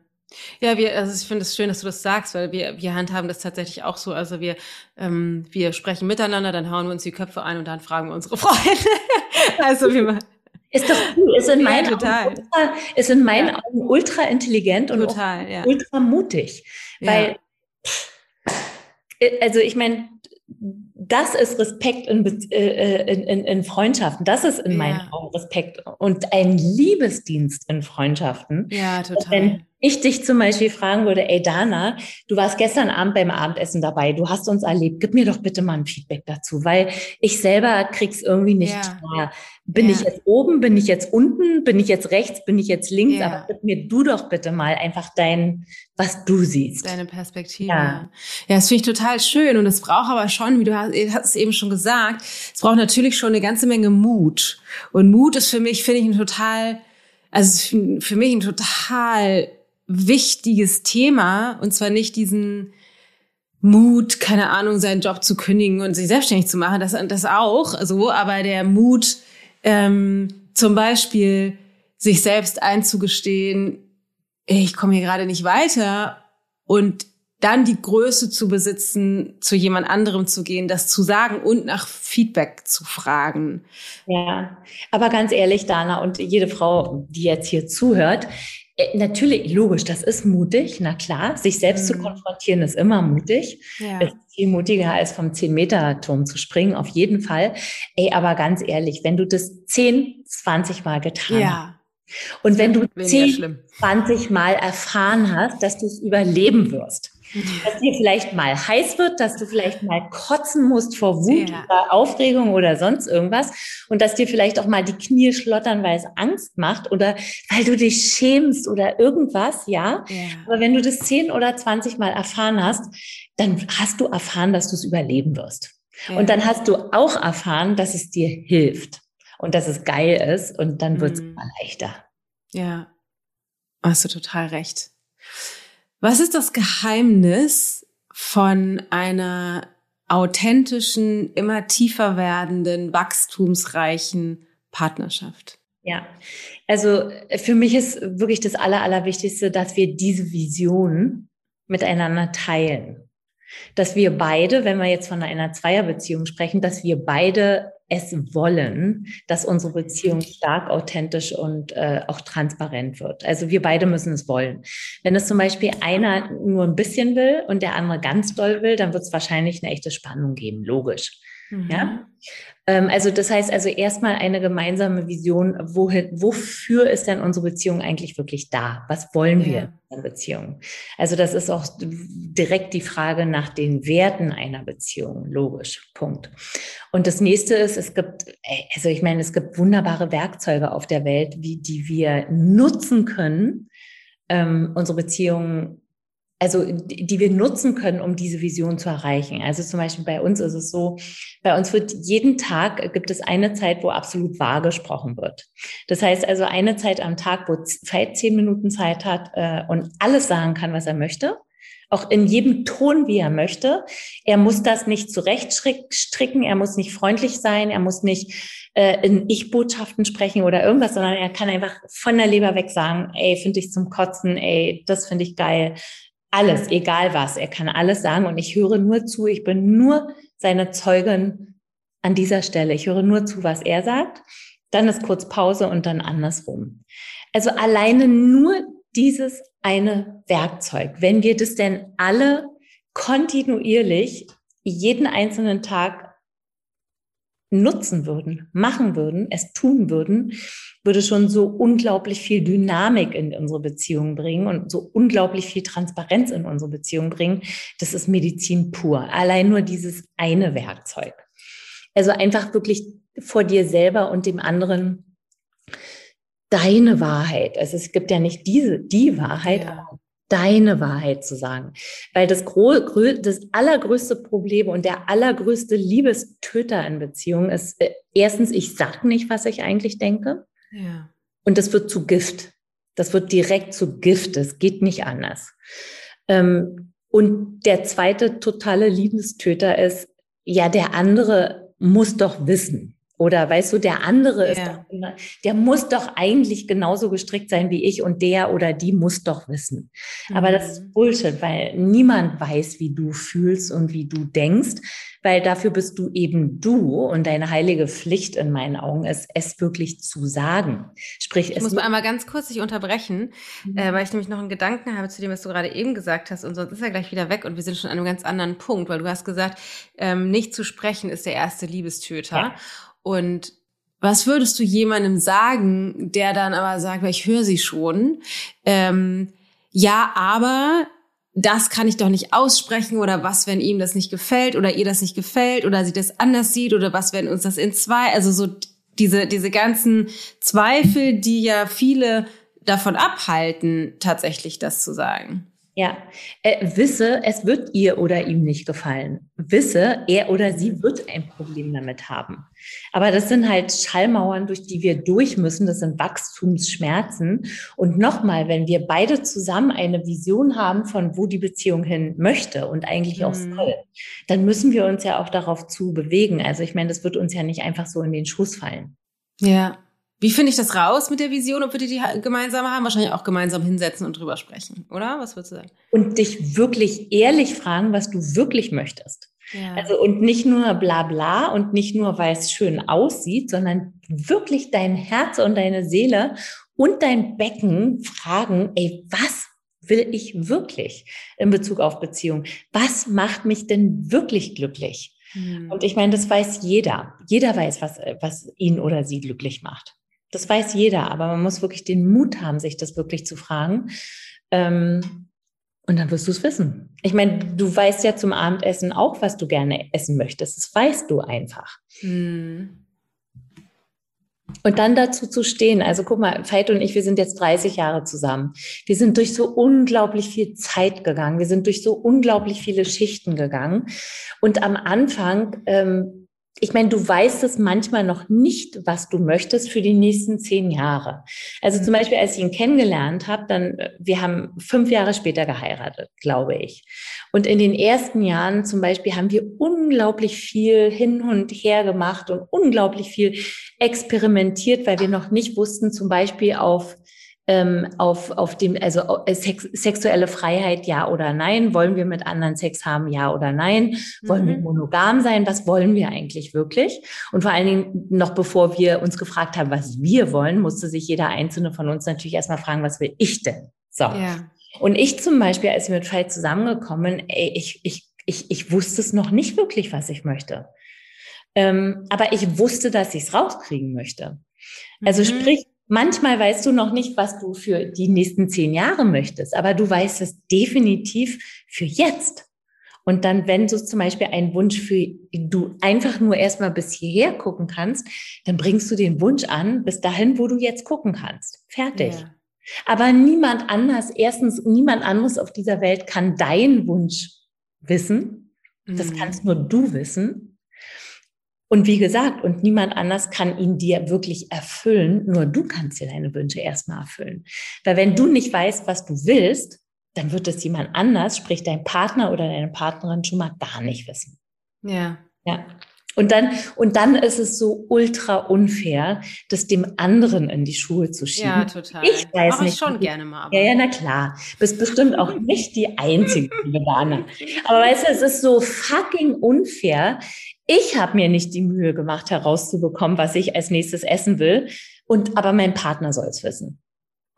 ja, wir, also ich finde es schön, dass du das sagst, weil wir, wir handhaben das tatsächlich auch so. Also wir, ähm, wir sprechen miteinander, dann hauen wir uns die Köpfe ein und dann fragen wir unsere Freunde. also wir machen. Ist doch cool. Ist in meinen, ja. Augen, ultra, ist in meinen ja. Augen ultra intelligent und total, ja. ultra mutig. Weil, also ich meine, das ist Respekt in, äh, in, in, in, Freundschaften. Das ist in meinen Augen Respekt und ein Liebesdienst in Freundschaften. Ja, total. Wenn ich dich zum Beispiel fragen würde, ey Dana, du warst gestern Abend beim Abendessen dabei, du hast uns erlebt, gib mir doch bitte mal ein Feedback dazu, weil ich selber krieg's irgendwie nicht ja. klar. Bin ja. ich jetzt oben, bin ich jetzt unten, bin ich jetzt rechts, bin ich jetzt links, ja. aber gib mir du doch bitte mal einfach dein, was du siehst. Deine Perspektive. Ja, ja das finde ich total schön und es braucht aber schon, wie du hast, hast es eben schon gesagt, es braucht natürlich schon eine ganze Menge Mut. Und Mut ist für mich, finde ich, ein total, also für mich ein total wichtiges Thema. Und zwar nicht diesen Mut, keine Ahnung, seinen Job zu kündigen und sich selbstständig zu machen, das, das auch, so, aber der Mut, ähm, zum Beispiel sich selbst einzugestehen, ich komme hier gerade nicht weiter. Und dann die Größe zu besitzen, zu jemand anderem zu gehen, das zu sagen und nach Feedback zu fragen. Ja, aber ganz ehrlich, Dana und jede Frau, die jetzt hier zuhört, äh, natürlich, logisch, das ist mutig, na klar. Sich selbst mhm. zu konfrontieren ist immer mutig. Ja. Ist viel mutiger als vom 10-Meter-Turm zu springen, auf jeden Fall. Ey, aber ganz ehrlich, wenn du das 10, 20 Mal getan ja. hast und wenn du 10, 20 Mal erfahren hast, dass du es überleben wirst, dass dir vielleicht mal heiß wird, dass du vielleicht mal kotzen musst vor Wut ja. oder Aufregung oder sonst irgendwas und dass dir vielleicht auch mal die Knie schlottern, weil es Angst macht oder weil du dich schämst oder irgendwas, ja. ja. Aber wenn du das zehn oder zwanzig Mal erfahren hast, dann hast du erfahren, dass du es überleben wirst. Ja. Und dann hast du auch erfahren, dass es dir hilft und dass es geil ist und dann wird es mhm. immer leichter. Ja, hast du total recht. Was ist das Geheimnis von einer authentischen, immer tiefer werdenden, wachstumsreichen Partnerschaft? Ja, also für mich ist wirklich das Aller, Allerwichtigste, dass wir diese Vision miteinander teilen. Dass wir beide, wenn wir jetzt von einer Zweierbeziehung sprechen, dass wir beide es wollen, dass unsere Beziehung stark authentisch und äh, auch transparent wird. Also wir beide müssen es wollen. Wenn es zum Beispiel einer nur ein bisschen will und der andere ganz doll will, dann wird es wahrscheinlich eine echte Spannung geben, logisch. Mhm. Ja. Ähm, also das heißt also erstmal eine gemeinsame Vision, wohin, wofür ist denn unsere Beziehung eigentlich wirklich da? Was wollen wir ja. in Beziehung? Also das ist auch direkt die Frage nach den Werten einer Beziehung, logisch, Punkt. Und das nächste ist, es gibt, also ich meine, es gibt wunderbare Werkzeuge auf der Welt, wie die wir nutzen können, ähm, unsere Beziehungen also die wir nutzen können, um diese Vision zu erreichen. Also zum Beispiel bei uns ist es so, bei uns wird jeden Tag gibt es eine Zeit, wo absolut wahr gesprochen wird. Das heißt also eine Zeit am Tag, wo Zeit zehn Minuten Zeit hat äh, und alles sagen kann, was er möchte. Auch in jedem Ton, wie er möchte. Er muss das nicht zurechtstricken, er muss nicht freundlich sein, er muss nicht äh, in Ich-Botschaften sprechen oder irgendwas, sondern er kann einfach von der Leber weg sagen, ey, finde ich zum Kotzen, ey, das finde ich geil, alles, egal was. Er kann alles sagen und ich höre nur zu. Ich bin nur seine Zeugin an dieser Stelle. Ich höre nur zu, was er sagt. Dann ist kurz Pause und dann andersrum. Also alleine nur dieses eine Werkzeug. Wenn wir das denn alle kontinuierlich jeden einzelnen Tag nutzen würden, machen würden, es tun würden, würde schon so unglaublich viel Dynamik in unsere Beziehung bringen und so unglaublich viel Transparenz in unsere Beziehung bringen. Das ist Medizin pur. Allein nur dieses eine Werkzeug. Also einfach wirklich vor dir selber und dem anderen deine Wahrheit. Also es gibt ja nicht diese, die Wahrheit, ja deine Wahrheit zu sagen. Weil das, das allergrößte Problem und der allergrößte Liebestöter in Beziehungen ist, äh, erstens, ich sag nicht, was ich eigentlich denke. Ja. Und das wird zu Gift. Das wird direkt zu Gift. Das geht nicht anders. Ähm, und der zweite totale Liebestöter ist, ja, der andere muss doch wissen. Oder weißt du, der andere ist doch, der muss doch eigentlich genauso gestrickt sein wie ich und der oder die muss doch wissen. Mhm. Aber das ist mhm. Bullshit, weil niemand weiß, wie du fühlst und wie du denkst, weil dafür bist du eben du und deine heilige Pflicht in meinen Augen ist, es wirklich zu sagen. Sprich, ich es muss mal einmal ganz kurz dich unterbrechen, mhm. äh, weil ich nämlich noch einen Gedanken habe zu dem, was du gerade eben gesagt hast und sonst ist er gleich wieder weg und wir sind schon an einem ganz anderen Punkt, weil du hast gesagt, ähm, nicht zu sprechen ist der erste Liebestöter. Ja. Und was würdest du jemandem sagen, der dann aber sagt, ich höre sie schon, ähm, ja, aber das kann ich doch nicht aussprechen oder was, wenn ihm das nicht gefällt oder ihr das nicht gefällt oder sie das anders sieht oder was, wenn uns das in zwei, also so diese, diese ganzen Zweifel, die ja viele davon abhalten, tatsächlich das zu sagen. Ja, äh, wisse, es wird ihr oder ihm nicht gefallen. Wisse, er oder sie wird ein Problem damit haben. Aber das sind halt Schallmauern, durch die wir durch müssen. Das sind Wachstumsschmerzen. Und nochmal, wenn wir beide zusammen eine Vision haben, von wo die Beziehung hin möchte und eigentlich mhm. auch soll, dann müssen wir uns ja auch darauf zu bewegen. Also ich meine, das wird uns ja nicht einfach so in den Schoß fallen. Ja, wie finde ich das raus mit der Vision, ob wir die gemeinsam haben? Wahrscheinlich auch gemeinsam hinsetzen und drüber sprechen, oder? Was würdest du sagen? Und dich wirklich ehrlich fragen, was du wirklich möchtest. Ja. Also und nicht nur bla bla und nicht nur, weil es schön aussieht, sondern wirklich dein Herz und deine Seele und dein Becken fragen, ey, was will ich wirklich in Bezug auf Beziehung? Was macht mich denn wirklich glücklich? Hm. Und ich meine, das weiß jeder. Jeder weiß, was, was ihn oder sie glücklich macht. Das weiß jeder, aber man muss wirklich den Mut haben, sich das wirklich zu fragen. Ähm, und dann wirst du es wissen. Ich meine, du weißt ja zum Abendessen auch, was du gerne essen möchtest. Das weißt du einfach. Hm. Und dann dazu zu stehen, also guck mal, Veit und ich, wir sind jetzt 30 Jahre zusammen. Wir sind durch so unglaublich viel Zeit gegangen. Wir sind durch so unglaublich viele Schichten gegangen. Und am Anfang ähm, ich meine, du weißt es manchmal noch nicht, was du möchtest für die nächsten zehn Jahre. Also zum mhm. Beispiel, als ich ihn kennengelernt habe, dann, äh, wir haben fünf Jahre später geheiratet, glaube ich. Und in den ersten Jahren zum Beispiel haben wir unglaublich viel hin und her gemacht und unglaublich viel experimentiert, weil wir noch nicht wussten, zum Beispiel auf ähm, auf, auf dem, also äh, sex, sexuelle Freiheit, ja oder nein? Wollen wir mit anderen Sex haben, ja oder nein? Wollen mhm. wir monogam sein? Was wollen wir eigentlich wirklich? Und vor allen Dingen, noch bevor wir uns gefragt haben, was wir wollen, musste sich jeder Einzelne von uns natürlich erstmal fragen, was will ich denn? So. Ja. Und ich zum Beispiel, als wir mit Veit zusammengekommen, ey, ich, ich, ich, ich wusste es noch nicht wirklich, was ich möchte. Ähm, aber ich wusste, dass ich es rauskriegen möchte. Also mhm. sprich, manchmal weißt du noch nicht, was du für die nächsten zehn Jahre möchtest, aber du weißt es definitiv für jetzt. Und dann, wenn du zum Beispiel einen Wunsch für du einfach nur erstmal bis hierher gucken kannst, dann bringst du den Wunsch an, bis dahin, wo du jetzt gucken kannst. Fertig. Ja. Aber niemand anders, erstens, niemand anderes auf dieser Welt kann deinen Wunsch wissen. Das mhm. kannst nur du wissen. Und wie gesagt, und niemand anders kann ihn dir wirklich erfüllen, nur du kannst dir deine Wünsche erstmal erfüllen. Weil wenn du nicht weißt, was du willst, dann wird es jemand anders, sprich dein Partner oder deine Partnerin schon mal gar nicht wissen. Ja. Ja. Und dann, und dann ist es so ultra unfair, das dem anderen in die Schuhe zu schieben. Ja, total. Ich weiß Mach nicht. Ich schon gerne mal. Ja, ja, na klar. Bist bestimmt auch nicht die einzige Vegane. Aber weißt du, es ist so fucking unfair. Ich habe mir nicht die Mühe gemacht, herauszubekommen, was ich als nächstes essen will. Und, aber mein Partner soll es wissen.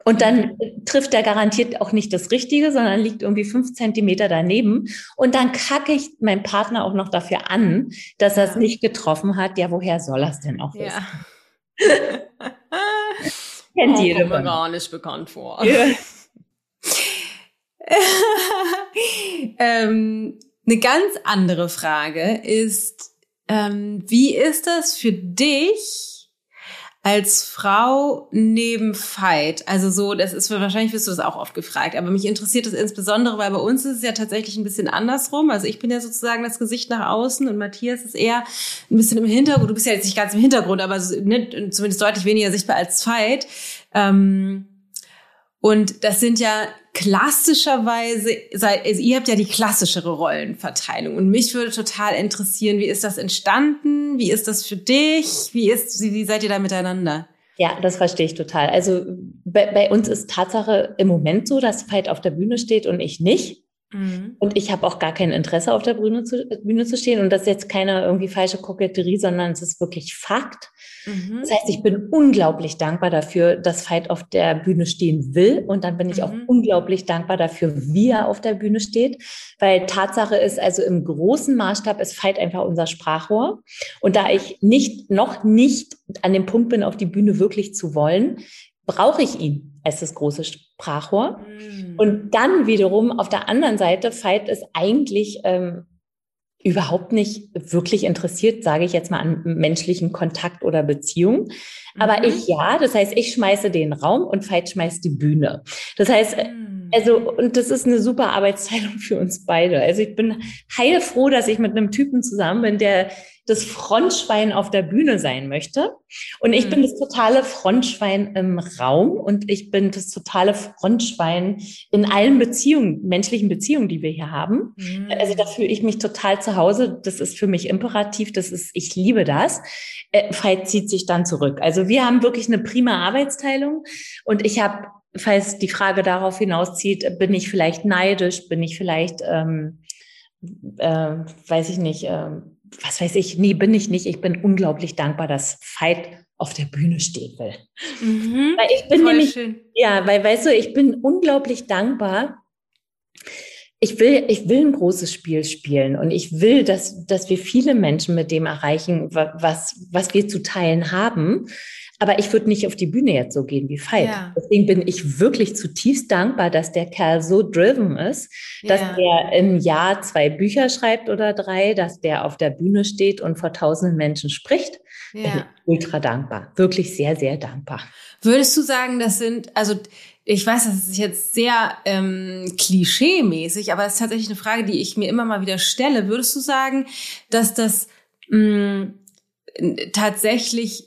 Und dann trifft er garantiert auch nicht das Richtige, sondern liegt irgendwie fünf Zentimeter daneben. Und dann kacke ich meinen Partner auch noch dafür an, dass er es nicht getroffen hat. Ja, woher soll er es denn auch wissen? Ja. Kennt oh, jeder. Kommt mir gar nicht bekannt vor. Ja. ähm, eine ganz andere Frage ist, ähm, wie ist das für dich, als Frau neben Veit, also so, das ist wahrscheinlich wirst du das auch oft gefragt, aber mich interessiert das insbesondere, weil bei uns ist es ja tatsächlich ein bisschen andersrum. Also ich bin ja sozusagen das Gesicht nach außen und Matthias ist eher ein bisschen im Hintergrund. Du bist ja jetzt nicht ganz im Hintergrund, aber ne, zumindest deutlich weniger sichtbar als Veit. Ähm, und das sind ja klassischerweise, also ihr habt ja die klassischere Rollenverteilung. Und mich würde total interessieren, wie ist das entstanden? Wie ist das für dich? Wie ist, wie seid ihr da miteinander? Ja, das verstehe ich total. Also bei, bei uns ist Tatsache im Moment so, dass Veit auf der Bühne steht und ich nicht. Mhm. Und ich habe auch gar kein Interesse, auf der Bühne zu, Bühne zu stehen. Und das ist jetzt keine irgendwie falsche Koketterie, sondern es ist wirklich Fakt. Mhm. Das heißt, ich bin unglaublich dankbar dafür, dass Veit auf der Bühne stehen will. Und dann bin ich mhm. auch unglaublich dankbar dafür, wie er auf der Bühne steht. Weil Tatsache ist, also im großen Maßstab ist Veit einfach unser Sprachrohr. Und da ich nicht, noch nicht an dem Punkt bin, auf die Bühne wirklich zu wollen, brauche ich ihn als das große Sprachrohr. Mhm. Und dann wiederum auf der anderen Seite, Veit ist eigentlich ähm, überhaupt nicht wirklich interessiert, sage ich jetzt mal, an menschlichen Kontakt oder Beziehung. Aber mhm. ich ja, das heißt, ich schmeiße den Raum und Veit schmeißt die Bühne. Das heißt, mhm. Also, und das ist eine super Arbeitsteilung für uns beide. Also ich bin heilfroh, dass ich mit einem Typen zusammen bin, der das Frontschwein auf der Bühne sein möchte. Und ich mhm. bin das totale Frontschwein im Raum und ich bin das totale Frontschwein in allen Beziehungen, menschlichen Beziehungen, die wir hier haben. Mhm. Also da fühle ich mich total zu Hause. Das ist für mich imperativ. Das ist, ich liebe das. Äh, Veit zieht sich dann zurück. Also wir haben wirklich eine prima Arbeitsteilung und ich habe falls die Frage darauf hinauszieht, bin ich vielleicht neidisch, bin ich vielleicht, ähm, äh, weiß ich nicht, äh, was weiß ich, nee, bin ich nicht. Ich bin unglaublich dankbar, dass Veit auf der Bühne stehen will. Mhm, weil ich bin nämlich, schön. ja, weil, weißt du, ich bin unglaublich dankbar. Ich will, ich will ein großes Spiel spielen und ich will, dass, dass wir viele Menschen mit dem erreichen, was, was wir zu teilen haben. Aber ich würde nicht auf die Bühne jetzt so gehen wie Veit. Ja. Deswegen bin ich wirklich zutiefst dankbar, dass der Kerl so driven ist, dass ja. der im Jahr zwei Bücher schreibt oder drei, dass der auf der Bühne steht und vor tausenden Menschen spricht. Ja. Bin ultra dankbar. Wirklich sehr, sehr dankbar. Würdest du sagen, das sind, also ich weiß, das ist jetzt sehr ähm, klischee-mäßig, aber es ist tatsächlich eine Frage, die ich mir immer mal wieder stelle. Würdest du sagen, dass das mh, tatsächlich,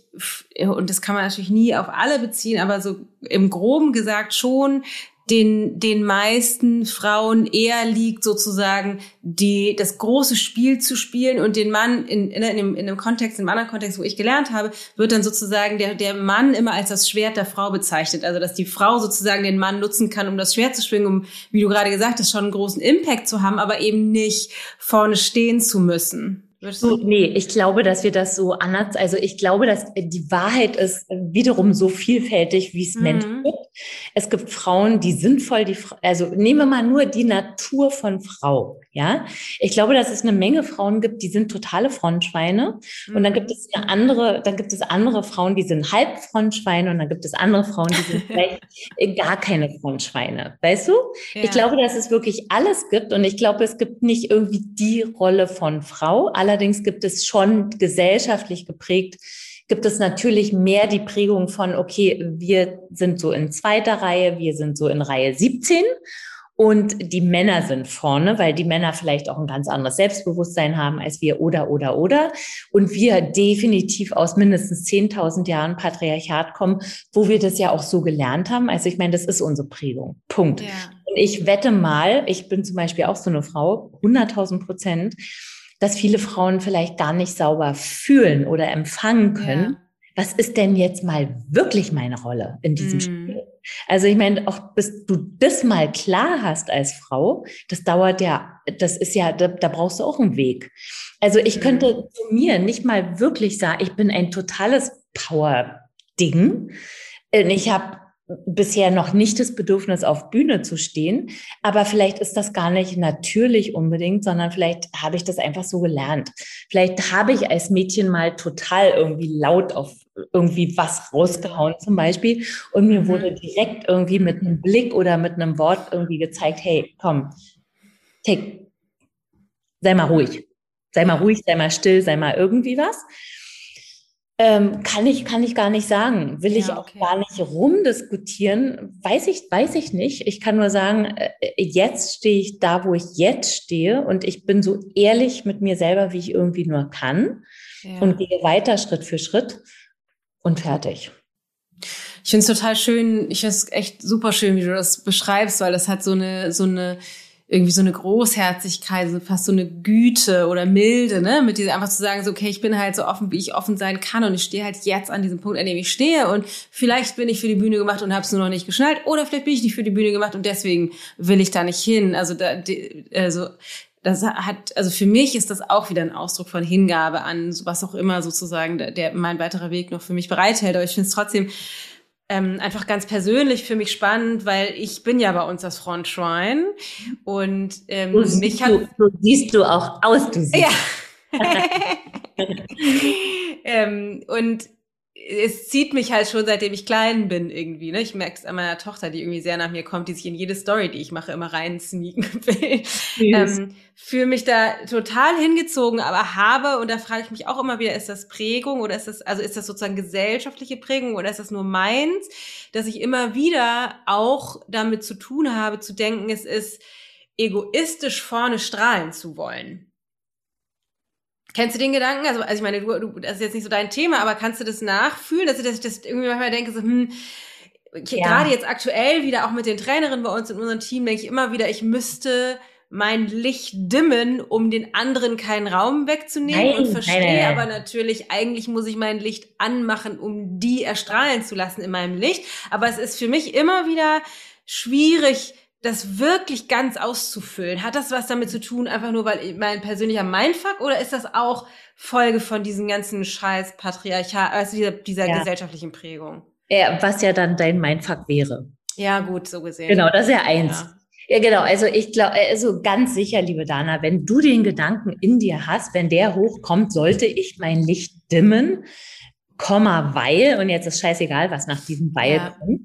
und das kann man natürlich nie auf alle beziehen, aber so im Groben gesagt schon den, den meisten Frauen eher liegt, sozusagen die, das große Spiel zu spielen und den Mann in, in, in, dem, in dem Kontext, in einem anderen Kontext, wo ich gelernt habe, wird dann sozusagen der, der Mann immer als das Schwert der Frau bezeichnet. Also, dass die Frau sozusagen den Mann nutzen kann, um das Schwert zu schwingen, um, wie du gerade gesagt hast, schon einen großen Impact zu haben, aber eben nicht vorne stehen zu müssen. So, nee, ich glaube, dass wir das so anders, also ich glaube, dass die Wahrheit ist wiederum so vielfältig, wie es mhm. Menschen gibt. Es gibt Frauen, die sind voll die, also nehmen wir mal nur die Natur von Frau, ja. Ich glaube, dass es eine Menge Frauen gibt, die sind totale Frontschweine. Mhm. Und dann gibt es eine andere, dann gibt es andere Frauen, die sind halb Frontschweine und dann gibt es andere Frauen, die sind vielleicht gar keine Frontschweine. Weißt du? Ja. Ich glaube, dass es wirklich alles gibt und ich glaube, es gibt nicht irgendwie die Rolle von Frau. Allerdings gibt es schon gesellschaftlich geprägt, gibt es natürlich mehr die Prägung von, okay, wir sind so in zweiter Reihe, wir sind so in Reihe 17 und die Männer sind vorne, weil die Männer vielleicht auch ein ganz anderes Selbstbewusstsein haben als wir oder, oder, oder. Und wir definitiv aus mindestens 10.000 Jahren Patriarchat kommen, wo wir das ja auch so gelernt haben. Also ich meine, das ist unsere Prägung. Punkt. Ja. Und ich wette mal, ich bin zum Beispiel auch so eine Frau, 100.000 Prozent, dass viele Frauen vielleicht gar nicht sauber fühlen oder empfangen können. Ja. Was ist denn jetzt mal wirklich meine Rolle in diesem mm. Spiel? Also ich meine, auch bis du das mal klar hast als Frau, das dauert ja, das ist ja, da, da brauchst du auch einen Weg. Also ich könnte zu mir nicht mal wirklich sagen, ich bin ein totales Power-Ding. Ich habe bisher noch nicht das Bedürfnis, auf Bühne zu stehen. Aber vielleicht ist das gar nicht natürlich unbedingt, sondern vielleicht habe ich das einfach so gelernt. Vielleicht habe ich als Mädchen mal total irgendwie laut auf irgendwie was rausgehauen zum Beispiel und mir mhm. wurde direkt irgendwie mit einem Blick oder mit einem Wort irgendwie gezeigt, hey, komm, take, sei mal ruhig. Sei mal ruhig, sei mal still, sei mal irgendwie was. Ähm, kann ich, kann ich gar nicht sagen. Will ja, ich auch okay. gar nicht rumdiskutieren. Weiß ich, weiß ich nicht. Ich kann nur sagen, äh, jetzt stehe ich da, wo ich jetzt stehe und ich bin so ehrlich mit mir selber, wie ich irgendwie nur kann ja. und gehe weiter Schritt für Schritt und fertig. Ich finde es total schön. Ich finde es echt super schön, wie du das beschreibst, weil das hat so eine, so eine, irgendwie so eine Großherzigkeit, so fast so eine Güte oder Milde, ne, mit dieser einfach zu sagen, so, okay, ich bin halt so offen, wie ich offen sein kann und ich stehe halt jetzt an diesem Punkt, an dem ich stehe und vielleicht bin ich für die Bühne gemacht und habe es nur noch nicht geschnallt oder vielleicht bin ich nicht für die Bühne gemacht und deswegen will ich da nicht hin. Also da, also das hat, also für mich ist das auch wieder ein Ausdruck von Hingabe an was auch immer sozusagen der, der mein weiterer Weg noch für mich bereithält. Aber ich finde es trotzdem ähm, einfach ganz persönlich für mich spannend, weil ich bin ja bei uns das Frontschwein und ähm, du mich hat du, so siehst du auch aus, du siehst. Ja. ähm, und es zieht mich halt schon, seitdem ich klein bin irgendwie. Ne? Ich merke es an meiner Tochter, die irgendwie sehr nach mir kommt, die sich in jede Story, die ich mache, immer rein sneaken will. ähm, Fühle mich da total hingezogen, aber habe, und da frage ich mich auch immer wieder, ist das Prägung oder ist das, also ist das sozusagen gesellschaftliche Prägung oder ist das nur meins, dass ich immer wieder auch damit zu tun habe, zu denken, es ist egoistisch vorne strahlen zu wollen. Kennst du den Gedanken? Also, also ich meine, du, du, das ist jetzt nicht so dein Thema, aber kannst du das nachfühlen, dass ich, dass ich das irgendwie manchmal denke, so, hm, ja. gerade jetzt aktuell wieder auch mit den Trainerinnen bei uns in unserem Team, denke ich immer wieder, ich müsste mein Licht dimmen, um den anderen keinen Raum wegzunehmen nein, und verstehe nein, nein, aber natürlich, eigentlich muss ich mein Licht anmachen, um die erstrahlen zu lassen in meinem Licht. Aber es ist für mich immer wieder schwierig, das wirklich ganz auszufüllen? Hat das was damit zu tun, einfach nur weil mein persönlicher Mindfuck oder ist das auch Folge von diesem ganzen Scheiß Patriarchat, also dieser, dieser ja. gesellschaftlichen Prägung? Ja, was ja dann dein Mindfuck wäre. Ja, gut, so gesehen. Genau, das ist ja eins. Ja. Ja, genau. Also ich glaube, also ganz sicher, liebe Dana, wenn du den Gedanken in dir hast, wenn der hochkommt, sollte ich mein Licht dimmen, Komma, weil, und jetzt ist scheißegal, was nach diesem Weil ja. kommt,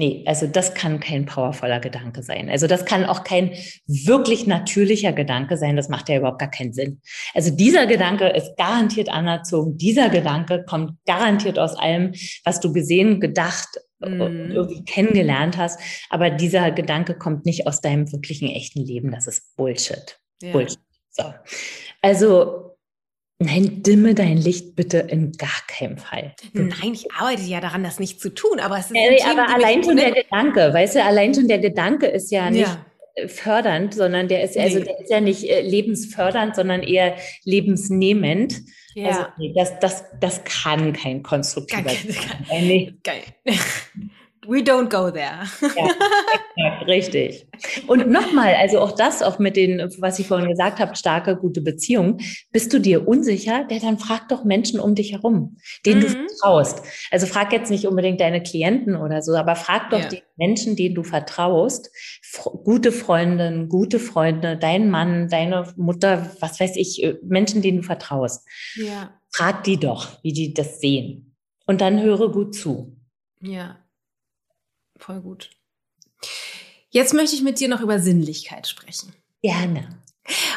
Nee, also das kann kein powervoller Gedanke sein. Also das kann auch kein wirklich natürlicher Gedanke sein. Das macht ja überhaupt gar keinen Sinn. Also dieser Gedanke ist garantiert anerzogen. Dieser Gedanke kommt garantiert aus allem, was du gesehen, gedacht mm. und irgendwie kennengelernt hast. Aber dieser Gedanke kommt nicht aus deinem wirklichen echten Leben. Das ist Bullshit. Ja. Bullshit. So. Also Nein, dimme dein Licht bitte in gar keinem Fall. Bitte. Nein, ich arbeite ja daran, das nicht zu tun, aber es ist. Äh, aber Themen, allein schon der Gedanke, weißt du, allein schon der Gedanke ist ja nicht ja. fördernd, sondern der ist, also der ist ja nicht äh, lebensfördernd, sondern eher lebensnehmend. Ja. Also, nee, das, das, das kann kein konstruktiver sein. Nee. Geil. We don't go there. Ja, richtig. Und nochmal, also auch das, auch mit den, was ich vorhin gesagt habe, starke, gute Beziehungen. Bist du dir unsicher? Der dann frag doch Menschen um dich herum, denen mhm. du vertraust. Also frag jetzt nicht unbedingt deine Klienten oder so, aber frag doch ja. die Menschen, denen du vertraust. Gute Freundinnen, gute Freunde, dein Mann, deine Mutter, was weiß ich, äh, Menschen, denen du vertraust. Ja. Frag die doch, wie die das sehen. Und dann höre gut zu. Ja. Voll gut. Jetzt möchte ich mit dir noch über Sinnlichkeit sprechen. Gerne.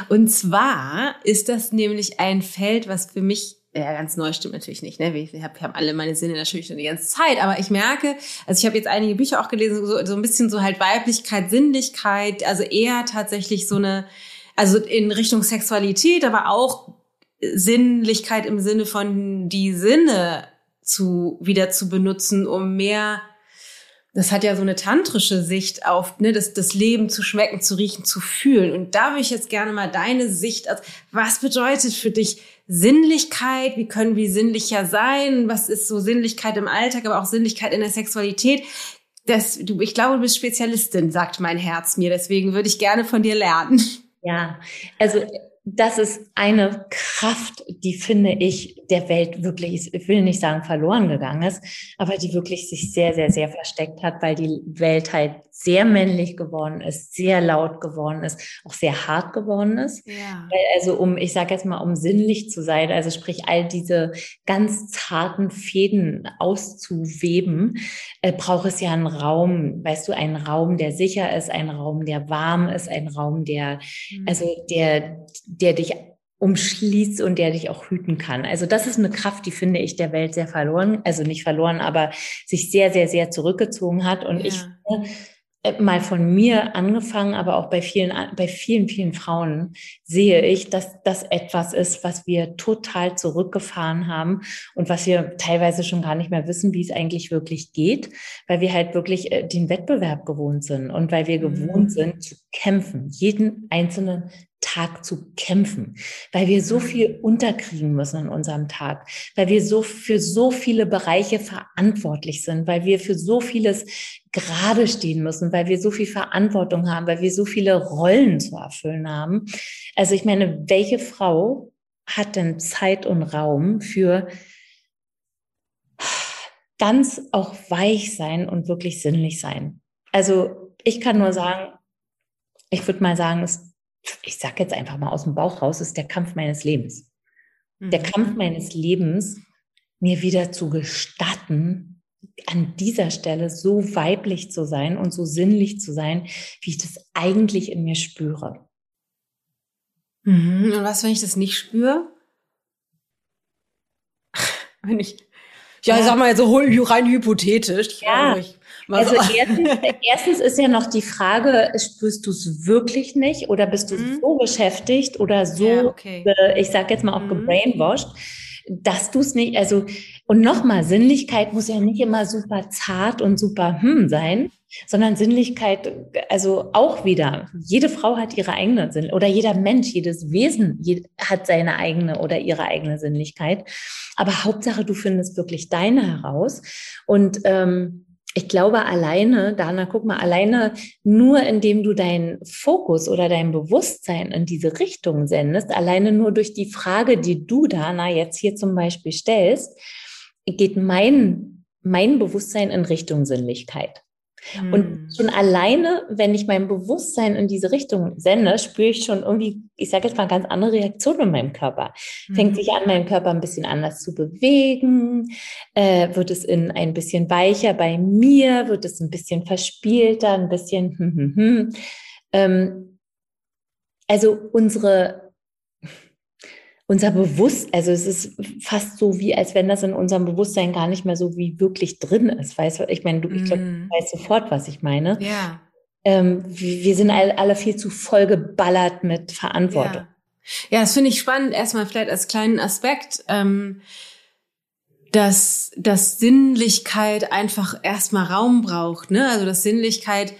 Und zwar ist das nämlich ein Feld, was für mich ja, ganz neu stimmt natürlich nicht. Ne? Wir, hab, haben alle meine Sinne natürlich schon die ganze Zeit, aber ich merke, also ich habe jetzt einige Bücher auch gelesen, so, so ein bisschen so halt Weiblichkeit, Sinnlichkeit, also eher tatsächlich so eine, also in Richtung Sexualität, aber auch Sinnlichkeit im Sinne von die Sinne zu wieder zu benutzen, um mehr das hat ja so eine tantrische Sicht auf ne, das, das Leben zu schmecken, zu riechen, zu fühlen. Und da würde ich jetzt gerne mal deine Sicht, als, was bedeutet für dich Sinnlichkeit? Wie können wir sinnlicher sein? Was ist so Sinnlichkeit im Alltag, aber auch Sinnlichkeit in der Sexualität? Das, du, ich glaube, du bist Spezialistin, sagt mein Herz mir. Deswegen würde ich gerne von dir lernen. Ja, also das ist eine Kraft, die finde ich der Welt wirklich, ich will nicht sagen verloren gegangen ist, aber die wirklich sich sehr, sehr, sehr versteckt hat, weil die Welt halt sehr männlich geworden ist, sehr laut geworden ist, auch sehr hart geworden ist. Ja. Weil also um, ich sage jetzt mal, um sinnlich zu sein, also sprich all diese ganz zarten Fäden auszuweben, äh, braucht es ja einen Raum, weißt du, einen Raum, der sicher ist, ein Raum, der warm ist, ein Raum, der, mhm. also der, der dich umschließt und der dich auch hüten kann. Also das ist eine Kraft, die finde ich der Welt sehr verloren, also nicht verloren, aber sich sehr, sehr, sehr zurückgezogen hat. Und ja. ich äh, mal von mir angefangen, aber auch bei vielen, bei vielen, vielen Frauen sehe ich, dass das etwas ist, was wir total zurückgefahren haben und was wir teilweise schon gar nicht mehr wissen, wie es eigentlich wirklich geht, weil wir halt wirklich äh, den Wettbewerb gewohnt sind und weil wir gewohnt mhm. sind zu kämpfen, jeden einzelnen Tag zu kämpfen, weil wir so viel unterkriegen müssen in unserem Tag, weil wir so für so viele Bereiche verantwortlich sind, weil wir für so vieles gerade stehen müssen, weil wir so viel Verantwortung haben, weil wir so viele Rollen zu erfüllen haben. Also ich meine, welche Frau hat denn Zeit und Raum für ganz auch weich sein und wirklich sinnlich sein? Also ich kann nur sagen, ich würde mal sagen, es ich sage jetzt einfach mal aus dem Bauch raus, ist der Kampf meines Lebens. Mhm. Der Kampf meines Lebens, mir wieder zu gestatten, an dieser Stelle so weiblich zu sein und so sinnlich zu sein, wie ich das eigentlich in mir spüre. Mhm. Und was, wenn ich das nicht spüre? wenn ich, ja, ja, sag mal so rein hypothetisch. Ja, ich also erstens, erstens, ist ja noch die Frage, spürst du es wirklich nicht oder bist du mhm. so beschäftigt oder so, ja, okay. äh, ich sag jetzt mal auch mhm. gebrainwashed, dass du es nicht, also und nochmal, Sinnlichkeit muss ja nicht immer super zart und super hm sein, sondern Sinnlichkeit, also auch wieder, jede Frau hat ihre eigene Sinn oder jeder Mensch, jedes Wesen hat seine eigene oder ihre eigene Sinnlichkeit. Aber Hauptsache, du findest wirklich deine heraus und ähm, ich glaube, alleine, Dana, guck mal, alleine nur indem du deinen Fokus oder dein Bewusstsein in diese Richtung sendest, alleine nur durch die Frage, die du, Dana, jetzt hier zum Beispiel stellst, geht mein, mein Bewusstsein in Richtung Sinnlichkeit. Und hm. schon alleine, wenn ich mein Bewusstsein in diese Richtung sende, spüre ich schon irgendwie, ich sage jetzt mal, ganz andere Reaktionen in meinem Körper. Fängt sich an, mein Körper ein bisschen anders zu bewegen, äh, wird es in ein bisschen weicher bei mir, wird es ein bisschen verspielter, ein bisschen, hm, hm, hm. Ähm, also unsere unser Bewusst, also es ist fast so wie, als wenn das in unserem Bewusstsein gar nicht mehr so wie wirklich drin ist. Weißt du, ich meine, du, ich glaube, du mm. weißt sofort, was ich meine. Ja. Ähm, wir sind alle, alle viel zu vollgeballert mit Verantwortung. Ja. Ja, das finde ich spannend. Erstmal vielleicht als kleinen Aspekt, ähm, dass, dass Sinnlichkeit einfach erstmal Raum braucht. Ne? Also dass Sinnlichkeit,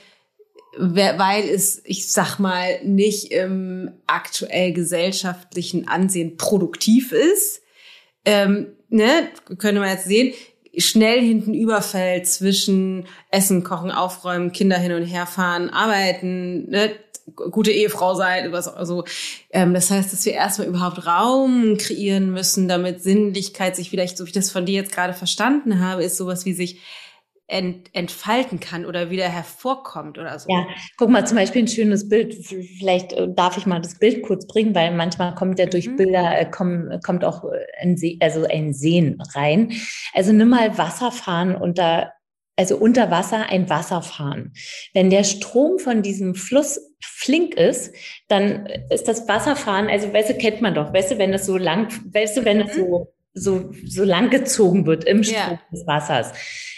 weil es, ich sag mal, nicht im aktuell gesellschaftlichen Ansehen produktiv ist. Ähm, ne, könnte man jetzt sehen, schnell hinten überfällt zwischen Essen, Kochen, Aufräumen, Kinder hin und her fahren, arbeiten, ne, gute Ehefrau sein, was also ähm, das heißt, dass wir erstmal überhaupt Raum kreieren müssen, damit Sinnlichkeit sich vielleicht, so wie ich das von dir jetzt gerade verstanden habe, ist sowas wie sich ent, entfalten kann oder wieder hervorkommt oder so. Ja, guck mal, zum Beispiel ein schönes Bild. Vielleicht äh, darf ich mal das Bild kurz bringen, weil manchmal kommt ja durch mhm. Bilder äh, kommt, kommt auch ein See, also ein Sehen rein. Also nimm mal Wasserfahren unter also unter Wasser ein Wasserfahren. Wenn der Strom von diesem Fluss flink ist, dann ist das Wasserfahren, also weißt du, kennt man doch, weißt du, wenn es so lang, weißt du, wenn es mhm. so so, so lang gezogen wird im Strom ja. des Wassers.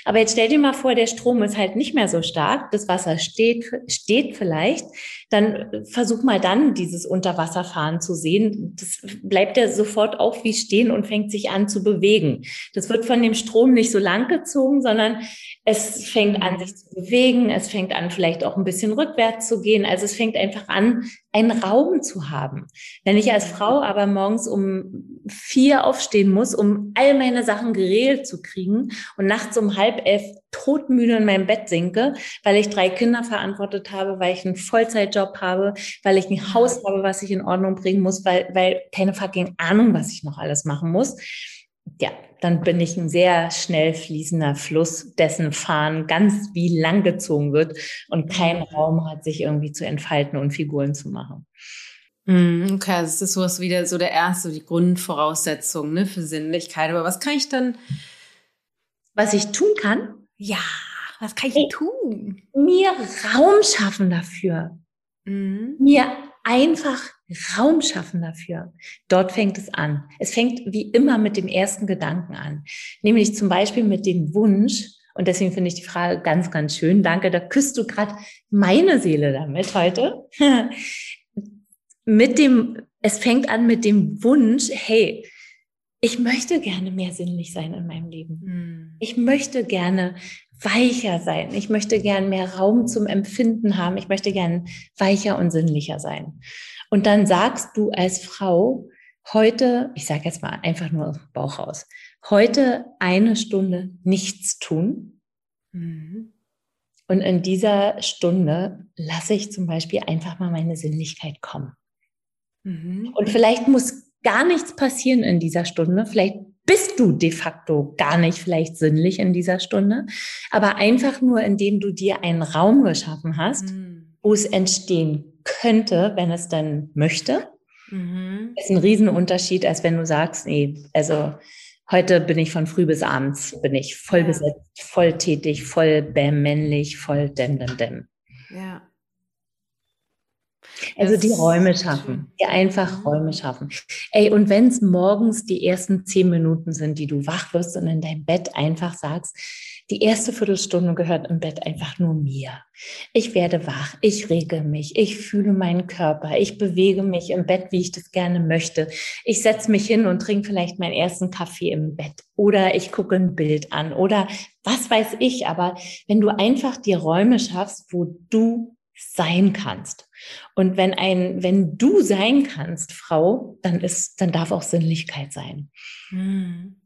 Aber jetzt stell dir mal vor, der Strom ist halt nicht mehr so stark, das Wasser steht, steht vielleicht, dann versuch mal dann dieses Unterwasserfahren zu sehen. Das bleibt ja sofort auf wie stehen und fängt sich an zu bewegen. Das wird von dem Strom nicht so lang gezogen, sondern es fängt an, sich zu bewegen. Es fängt an, vielleicht auch ein bisschen rückwärts zu gehen. Also es fängt einfach an, einen Raum zu haben. Wenn ich als Frau aber morgens um vier aufstehen muss, um all meine Sachen geregelt zu kriegen und nachts um halb elf todmüde in meinem Bett sinke, weil ich drei Kinder verantwortet habe, weil ich einen Vollzeitjob habe, weil ich ein Haus habe, was ich in Ordnung bringen muss, weil, weil keine fucking Ahnung, was ich noch alles machen muss. Ja, dann bin ich ein sehr schnell fließender Fluss, dessen Fahren ganz wie lang gezogen wird und kein Raum hat, sich irgendwie zu entfalten und Figuren zu machen. Hm, okay, das ist sowas wieder so der erste, die Grundvoraussetzung ne, für Sinnlichkeit. Aber was kann ich dann? Was ich tun kann? Ja, was kann ich tun? Mir Raum schaffen dafür. Mhm. Mir einfach Raum schaffen dafür. Dort fängt es an. Es fängt wie immer mit dem ersten Gedanken an, nämlich zum Beispiel mit dem Wunsch. Und deswegen finde ich die Frage ganz, ganz schön. Danke, da küsst du gerade meine Seele damit heute. mit dem, es fängt an mit dem Wunsch, hey, ich möchte gerne mehr sinnlich sein in meinem Leben. Hm. Ich möchte gerne weicher sein. Ich möchte gerne mehr Raum zum Empfinden haben. Ich möchte gerne weicher und sinnlicher sein. Und dann sagst du als Frau heute, ich sage jetzt mal einfach nur aus dem Bauch raus, heute eine Stunde nichts tun. Mhm. Und in dieser Stunde lasse ich zum Beispiel einfach mal meine Sinnlichkeit kommen. Mhm. Und vielleicht muss gar nichts passieren in dieser Stunde. Vielleicht bist du de facto gar nicht vielleicht sinnlich in dieser Stunde, aber einfach nur, indem du dir einen Raum geschaffen hast, mhm. wo es entstehen könnte, wenn es dann möchte. Mhm. ist ein Riesenunterschied, als wenn du sagst, nee, also heute bin ich von früh bis abends, bin ich voll ja. besetzt, voll tätig, voll bäm, männlich, voll dem, dem, dem. Ja. Also die Räume schaffen, die einfach mhm. Räume schaffen. Ey, und wenn es morgens die ersten zehn Minuten sind, die du wach wirst und in dein Bett einfach sagst, die erste Viertelstunde gehört im Bett einfach nur mir. Ich werde wach, ich rege mich, ich fühle meinen Körper, ich bewege mich im Bett, wie ich das gerne möchte. Ich setze mich hin und trinke vielleicht meinen ersten Kaffee im Bett oder ich gucke ein Bild an oder was weiß ich. Aber wenn du einfach die Räume schaffst, wo du sein kannst. Und wenn ein, wenn du sein kannst, Frau, dann ist, dann darf auch Sinnlichkeit sein. Hm.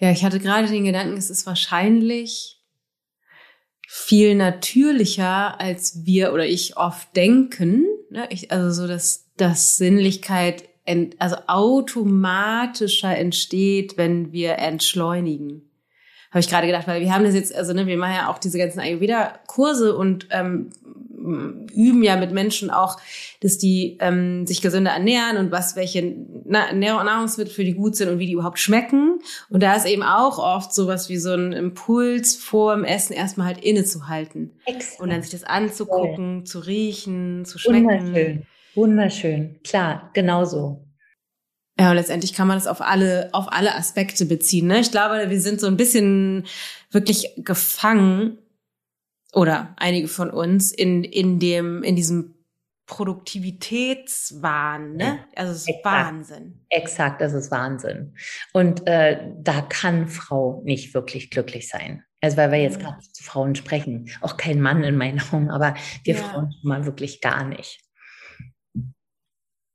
Ja, ich hatte gerade den Gedanken, es ist wahrscheinlich viel natürlicher, als wir oder ich oft denken. Ne? Ich, also so, dass, dass Sinnlichkeit ent, also automatischer entsteht, wenn wir entschleunigen habe ich gerade gedacht, weil wir haben das jetzt, also ne, wir machen ja auch diese ganzen Ayurveda-Kurse und ähm, üben ja mit Menschen auch, dass die ähm, sich gesünder ernähren und was welche Na Nahrungsmittel für die gut sind und wie die überhaupt schmecken. Und da ist eben auch oft sowas wie so ein Impuls vor dem Essen erstmal halt innezuhalten Exakt. und dann sich das anzugucken, Voll. zu riechen, zu schmecken. Wunderschön, wunderschön, klar, genauso. Ja, und letztendlich kann man das auf alle, auf alle Aspekte beziehen. Ne? Ich glaube, wir sind so ein bisschen wirklich gefangen oder einige von uns in, in dem, in diesem Produktivitätswahn, ne? Also es ist Exakt. Wahnsinn. Exakt, das ist Wahnsinn. Und äh, da kann Frau nicht wirklich glücklich sein. Also weil wir jetzt gerade zu Frauen sprechen. Auch kein Mann in meinen Augen, aber wir ja. Frauen schon mal wirklich gar nicht.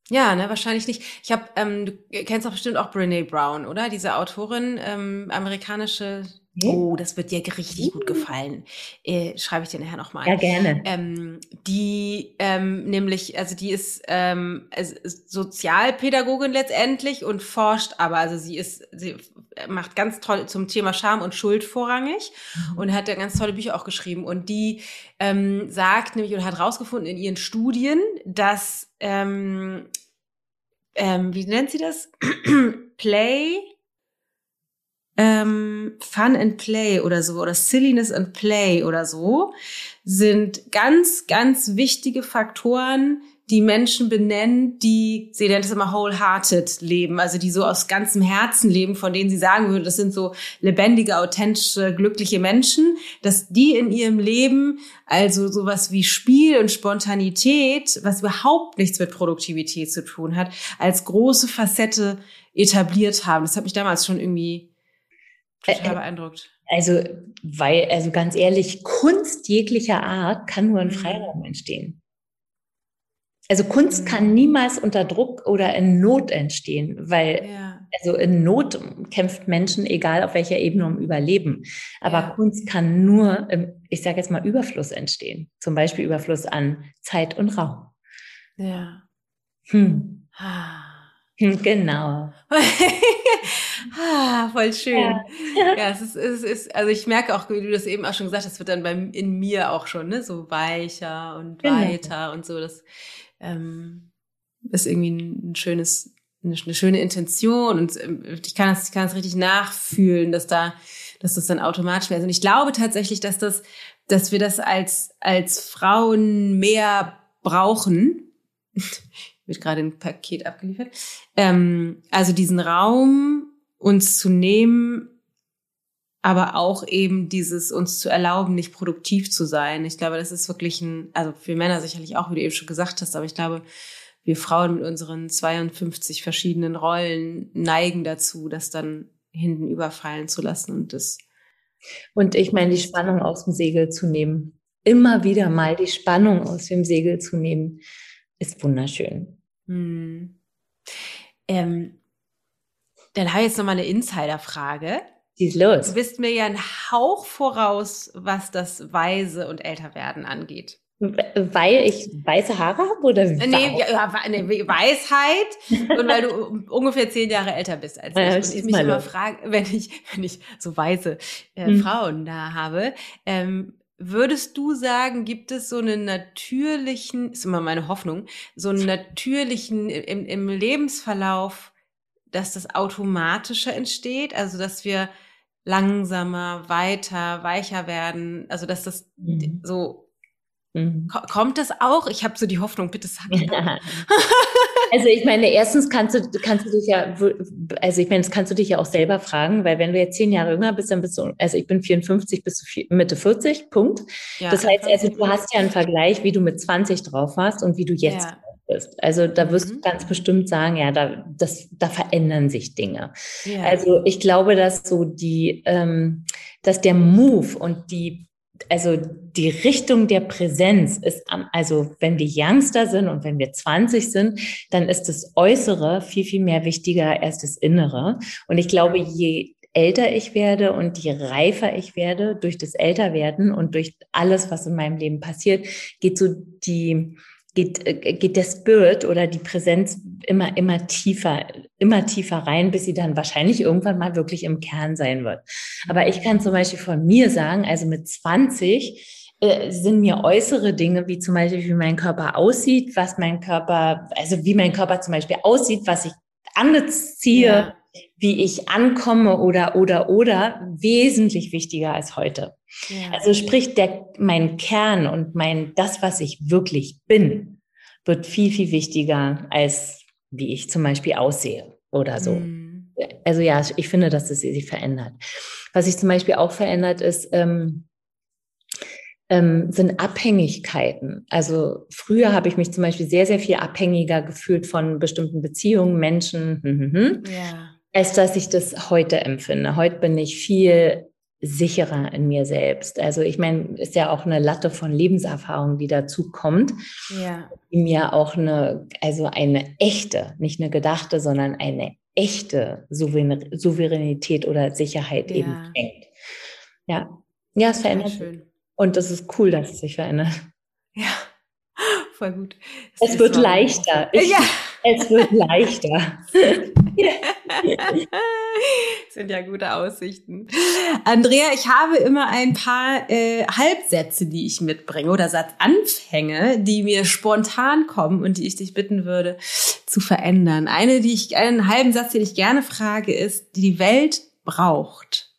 Ja, ne, wahrscheinlich nicht. Ich habe, ähm, du kennst doch bestimmt auch Brene Brown, oder? Diese Autorin, ähm, amerikanische Oh, das wird dir richtig gut gefallen. Äh, schreibe ich dir nachher nochmal. Ja, gerne. Ähm, die ähm, nämlich, also die ist, ähm, Sozialpädagogin letztendlich und forscht aber, also sie ist, sie macht ganz toll zum Thema Scham und Schuld vorrangig mhm. und hat ja ganz tolle Bücher auch geschrieben. Und die ähm, sagt nämlich und hat rausgefunden in ihren Studien, dass, ähm, ähm, wie nennt sie das? Play ähm, Fun and Play oder so oder Silliness and Play oder so sind ganz, ganz wichtige Faktoren, die Menschen benennen, die, sie nennt es immer wholehearted leben, also die so aus ganzem Herzen leben, von denen sie sagen würde, das sind so lebendige, authentische, glückliche Menschen, dass die in ihrem Leben also sowas wie Spiel und Spontanität, was überhaupt nichts mit Produktivität zu tun hat, als große Facette etabliert haben. Das hat mich damals schon irgendwie total beeindruckt. Also, weil, also ganz ehrlich, Kunst jeglicher Art kann nur in mhm. Freiraum entstehen. Also Kunst kann mhm. niemals unter Druck oder in Not entstehen, weil ja. also in Not kämpft Menschen, egal auf welcher Ebene, um Überleben. Aber ja. Kunst kann nur, im, ich sage jetzt mal, Überfluss entstehen. Zum Beispiel Überfluss an Zeit und Raum. Ja. Hm. Ah. Genau. ah, voll schön. Ja, ja es, ist, es ist, also ich merke auch, wie du das eben auch schon gesagt hast, es wird dann beim, in mir auch schon, ne, so weicher und genau. weiter und so. Das ähm, ist irgendwie ein schönes, eine, eine schöne Intention und ähm, ich kann das, ich kann das richtig nachfühlen, dass da, dass das dann automatisch wäre. Und ich glaube tatsächlich, dass das, dass wir das als, als Frauen mehr brauchen wird gerade ein Paket abgeliefert. Ähm, also diesen Raum uns zu nehmen, aber auch eben dieses uns zu erlauben, nicht produktiv zu sein. Ich glaube, das ist wirklich ein, also für Männer sicherlich auch, wie du eben schon gesagt hast, aber ich glaube, wir Frauen mit unseren 52 verschiedenen Rollen neigen dazu, das dann hinten überfallen zu lassen und das. Und ich meine, die Spannung aus dem Segel zu nehmen. Immer wieder mal die Spannung aus dem Segel zu nehmen, ist wunderschön. Hm. Ähm, dann habe ich jetzt noch mal eine Insiderfrage. ist los. Du bist mir ja ein Hauch voraus, was das Weise und Älterwerden angeht. Weil ich weiße Haare habe oder wie? Nee, ja, nee, Weisheit und weil du ungefähr zehn Jahre älter bist als ich. Ja, und ich mich immer frage, wenn ich, wenn ich so weiße äh, hm. Frauen da habe, ähm, Würdest du sagen, gibt es so einen natürlichen, ist immer meine Hoffnung, so einen natürlichen im, im Lebensverlauf, dass das automatischer entsteht, also dass wir langsamer, weiter, weicher werden, also dass das mhm. so Mhm. Kommt das auch? Ich habe so die Hoffnung, bitte sag ja. Also ich meine, erstens kannst du, kannst du dich ja, also ich meine, das kannst du dich ja auch selber fragen, weil wenn du jetzt zehn Jahre jünger bist, dann bist du, also ich bin 54 bis Mitte 40, Punkt. Ja, das heißt, also du hast ja einen Vergleich, wie du mit 20 drauf warst und wie du jetzt ja. bist. Also da wirst mhm. du ganz bestimmt sagen, ja, da, das, da verändern sich Dinge. Ja. Also ich glaube, dass so die, ähm, dass der Move und die also die Richtung der Präsenz ist, also wenn wir Youngster sind und wenn wir 20 sind, dann ist das Äußere viel, viel mehr wichtiger als das Innere. Und ich glaube, je älter ich werde und je reifer ich werde durch das Älterwerden und durch alles, was in meinem Leben passiert, geht so die, geht, äh, geht der Spirit oder die Präsenz immer, immer tiefer, immer tiefer rein, bis sie dann wahrscheinlich irgendwann mal wirklich im Kern sein wird. Aber ich kann zum Beispiel von mir sagen, also mit 20 äh, sind mir äußere Dinge, wie zum Beispiel, wie mein Körper aussieht, was mein Körper, also wie mein Körper zum Beispiel aussieht, was ich anziehe, ja. Wie ich ankomme oder, oder, oder, wesentlich wichtiger als heute. Ja. Also sprich, der, mein Kern und mein, das, was ich wirklich bin, wird viel, viel wichtiger als wie ich zum Beispiel aussehe oder so. Mhm. Also ja, ich finde, dass es sich verändert. Was sich zum Beispiel auch verändert ist, ähm, ähm, sind Abhängigkeiten. Also früher habe ich mich zum Beispiel sehr, sehr viel abhängiger gefühlt von bestimmten Beziehungen, Menschen, hm, hm, hm, ja. Als dass ich das heute empfinde. Heute bin ich viel sicherer in mir selbst. Also ich meine, ist ja auch eine Latte von Lebenserfahrung, die dazu kommt, ja. die mir auch eine, also eine echte, nicht eine gedachte, sondern eine echte Souveränität oder Sicherheit ja. eben schenkt. Ja, ja, es verändert sich. Und das ist cool, dass es sich verändert. Ja, voll gut. Das es wird leichter. Ich, ja. Es wird leichter. sind ja gute Aussichten. Andrea, ich habe immer ein paar äh, Halbsätze, die ich mitbringe oder Satzanfänge, die mir spontan kommen und die ich dich bitten würde zu verändern. Eine, die ich, einen halben Satz, den ich gerne frage, ist, die die Welt braucht.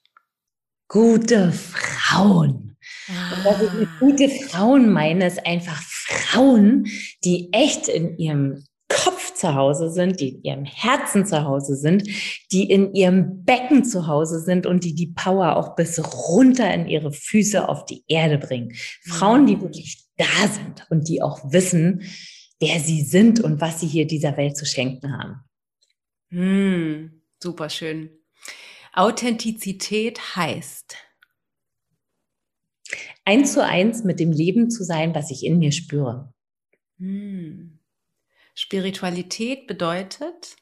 Gute Frauen. Ah. Und was ich mit gute Frauen meine, ist einfach Frauen, die echt in ihrem Kopf zu Hause sind, die in ihrem Herzen zu Hause sind, die in ihrem Becken zu Hause sind und die die Power auch bis runter in ihre Füße auf die Erde bringen. Frauen, die wirklich da sind und die auch wissen, wer sie sind und was sie hier dieser Welt zu schenken haben. Hm, super schön. Authentizität heißt eins zu eins mit dem Leben zu sein, was ich in mir spüre. Hm. Spiritualität bedeutet?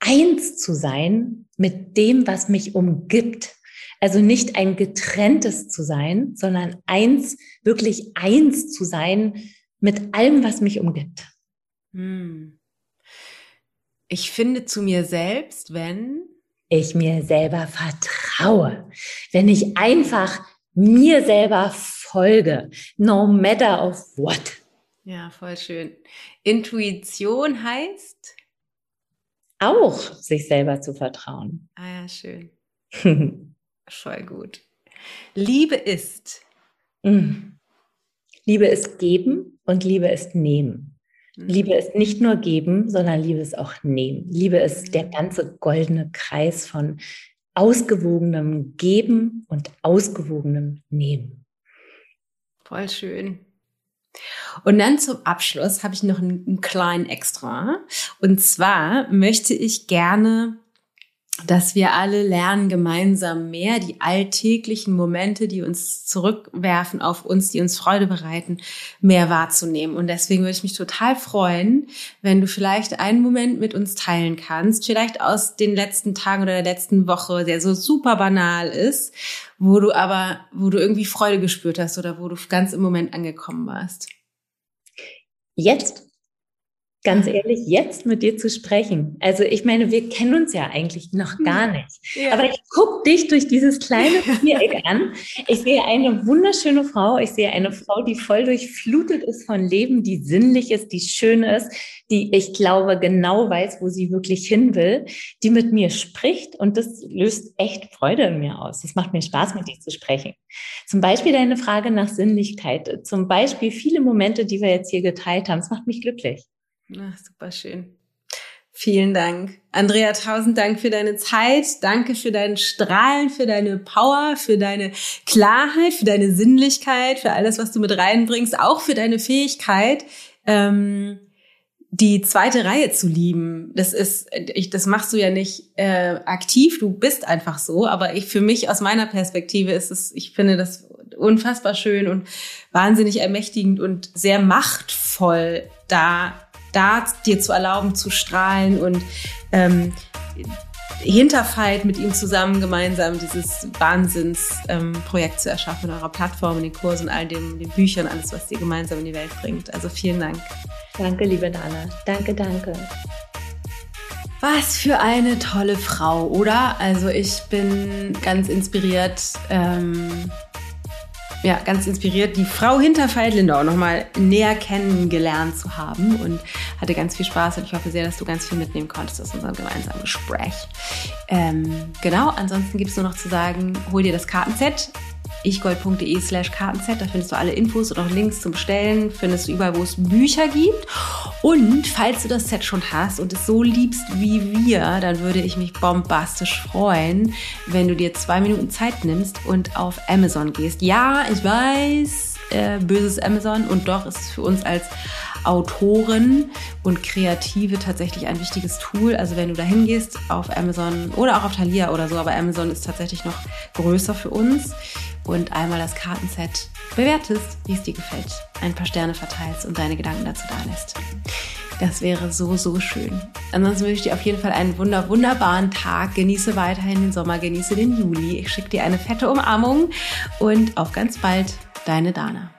Eins zu sein mit dem, was mich umgibt. Also nicht ein getrenntes zu sein, sondern eins, wirklich eins zu sein mit allem, was mich umgibt. Hm. Ich finde zu mir selbst, wenn ich mir selber vertraue, wenn ich einfach mir selber folge, no matter of what. Ja, voll schön. Intuition heißt? Auch sich selber zu vertrauen. Ah ja, schön. voll gut. Liebe ist? Mm. Liebe ist geben und Liebe ist nehmen. Mhm. Liebe ist nicht nur geben, sondern Liebe ist auch nehmen. Liebe ist mhm. der ganze goldene Kreis von ausgewogenem Geben und ausgewogenem Nehmen. Voll schön. Und dann zum Abschluss habe ich noch einen, einen kleinen Extra. Und zwar möchte ich gerne dass wir alle lernen, gemeinsam mehr die alltäglichen Momente, die uns zurückwerfen auf uns, die uns Freude bereiten, mehr wahrzunehmen. Und deswegen würde ich mich total freuen, wenn du vielleicht einen Moment mit uns teilen kannst, vielleicht aus den letzten Tagen oder der letzten Woche, der so super banal ist, wo du aber, wo du irgendwie Freude gespürt hast oder wo du ganz im Moment angekommen warst. Jetzt ganz ehrlich, jetzt mit dir zu sprechen. Also ich meine, wir kennen uns ja eigentlich noch hm. gar nicht. Ja. Aber ich gucke dich durch dieses kleine Viereck an. Ich sehe eine wunderschöne Frau. Ich sehe eine Frau, die voll durchflutet ist von Leben, die sinnlich ist, die schön ist, die ich glaube genau weiß, wo sie wirklich hin will, die mit mir spricht. Und das löst echt Freude in mir aus. Das macht mir Spaß, mit dir zu sprechen. Zum Beispiel deine Frage nach Sinnlichkeit. Zum Beispiel viele Momente, die wir jetzt hier geteilt haben. Das macht mich glücklich. Ach, super schön. Vielen Dank. Andrea, tausend Dank für deine Zeit. Danke für deinen Strahlen, für deine Power, für deine Klarheit, für deine Sinnlichkeit, für alles, was du mit reinbringst, auch für deine Fähigkeit, ähm, die zweite Reihe zu lieben. Das ist, ich, das machst du ja nicht äh, aktiv, du bist einfach so. Aber ich, für mich aus meiner Perspektive ist es, ich finde das unfassbar schön und wahnsinnig ermächtigend und sehr machtvoll, da da dir zu erlauben zu strahlen und ähm, Hinterfight mit ihm zusammen gemeinsam dieses Wahnsinnsprojekt ähm, zu erschaffen, eurer Plattform, den Kursen, all den, den Büchern, alles, was ihr gemeinsam in die Welt bringt. Also vielen Dank. Danke, liebe Dana. Danke, danke. Was für eine tolle Frau, oder? Also ich bin ganz inspiriert. Ähm, ja, ganz inspiriert, die Frau hinter Veit Lindau nochmal näher kennengelernt zu haben und hatte ganz viel Spaß und ich hoffe sehr, dass du ganz viel mitnehmen konntest aus unserem gemeinsamen Gespräch. Ähm, genau, ansonsten gibt es nur noch zu sagen, hol dir das Kartenset ichgold.de slash Kartenset. Da findest du alle Infos und auch Links zum Bestellen. Findest du überall, wo es Bücher gibt. Und falls du das Set schon hast und es so liebst wie wir, dann würde ich mich bombastisch freuen, wenn du dir zwei Minuten Zeit nimmst und auf Amazon gehst. Ja, ich weiß, äh, böses Amazon und doch ist es für uns als Autoren und Kreative tatsächlich ein wichtiges Tool. Also wenn du da hingehst auf Amazon oder auch auf Thalia oder so, aber Amazon ist tatsächlich noch größer für uns und einmal das Kartenset bewertest, wie es dir gefällt, ein paar Sterne verteilst und deine Gedanken dazu da lässt. Das wäre so, so schön. Ansonsten wünsche ich dir auf jeden Fall einen wunder, wunderbaren Tag. Genieße weiterhin den Sommer, genieße den Juli. Ich schicke dir eine fette Umarmung und auf ganz bald, deine Dana.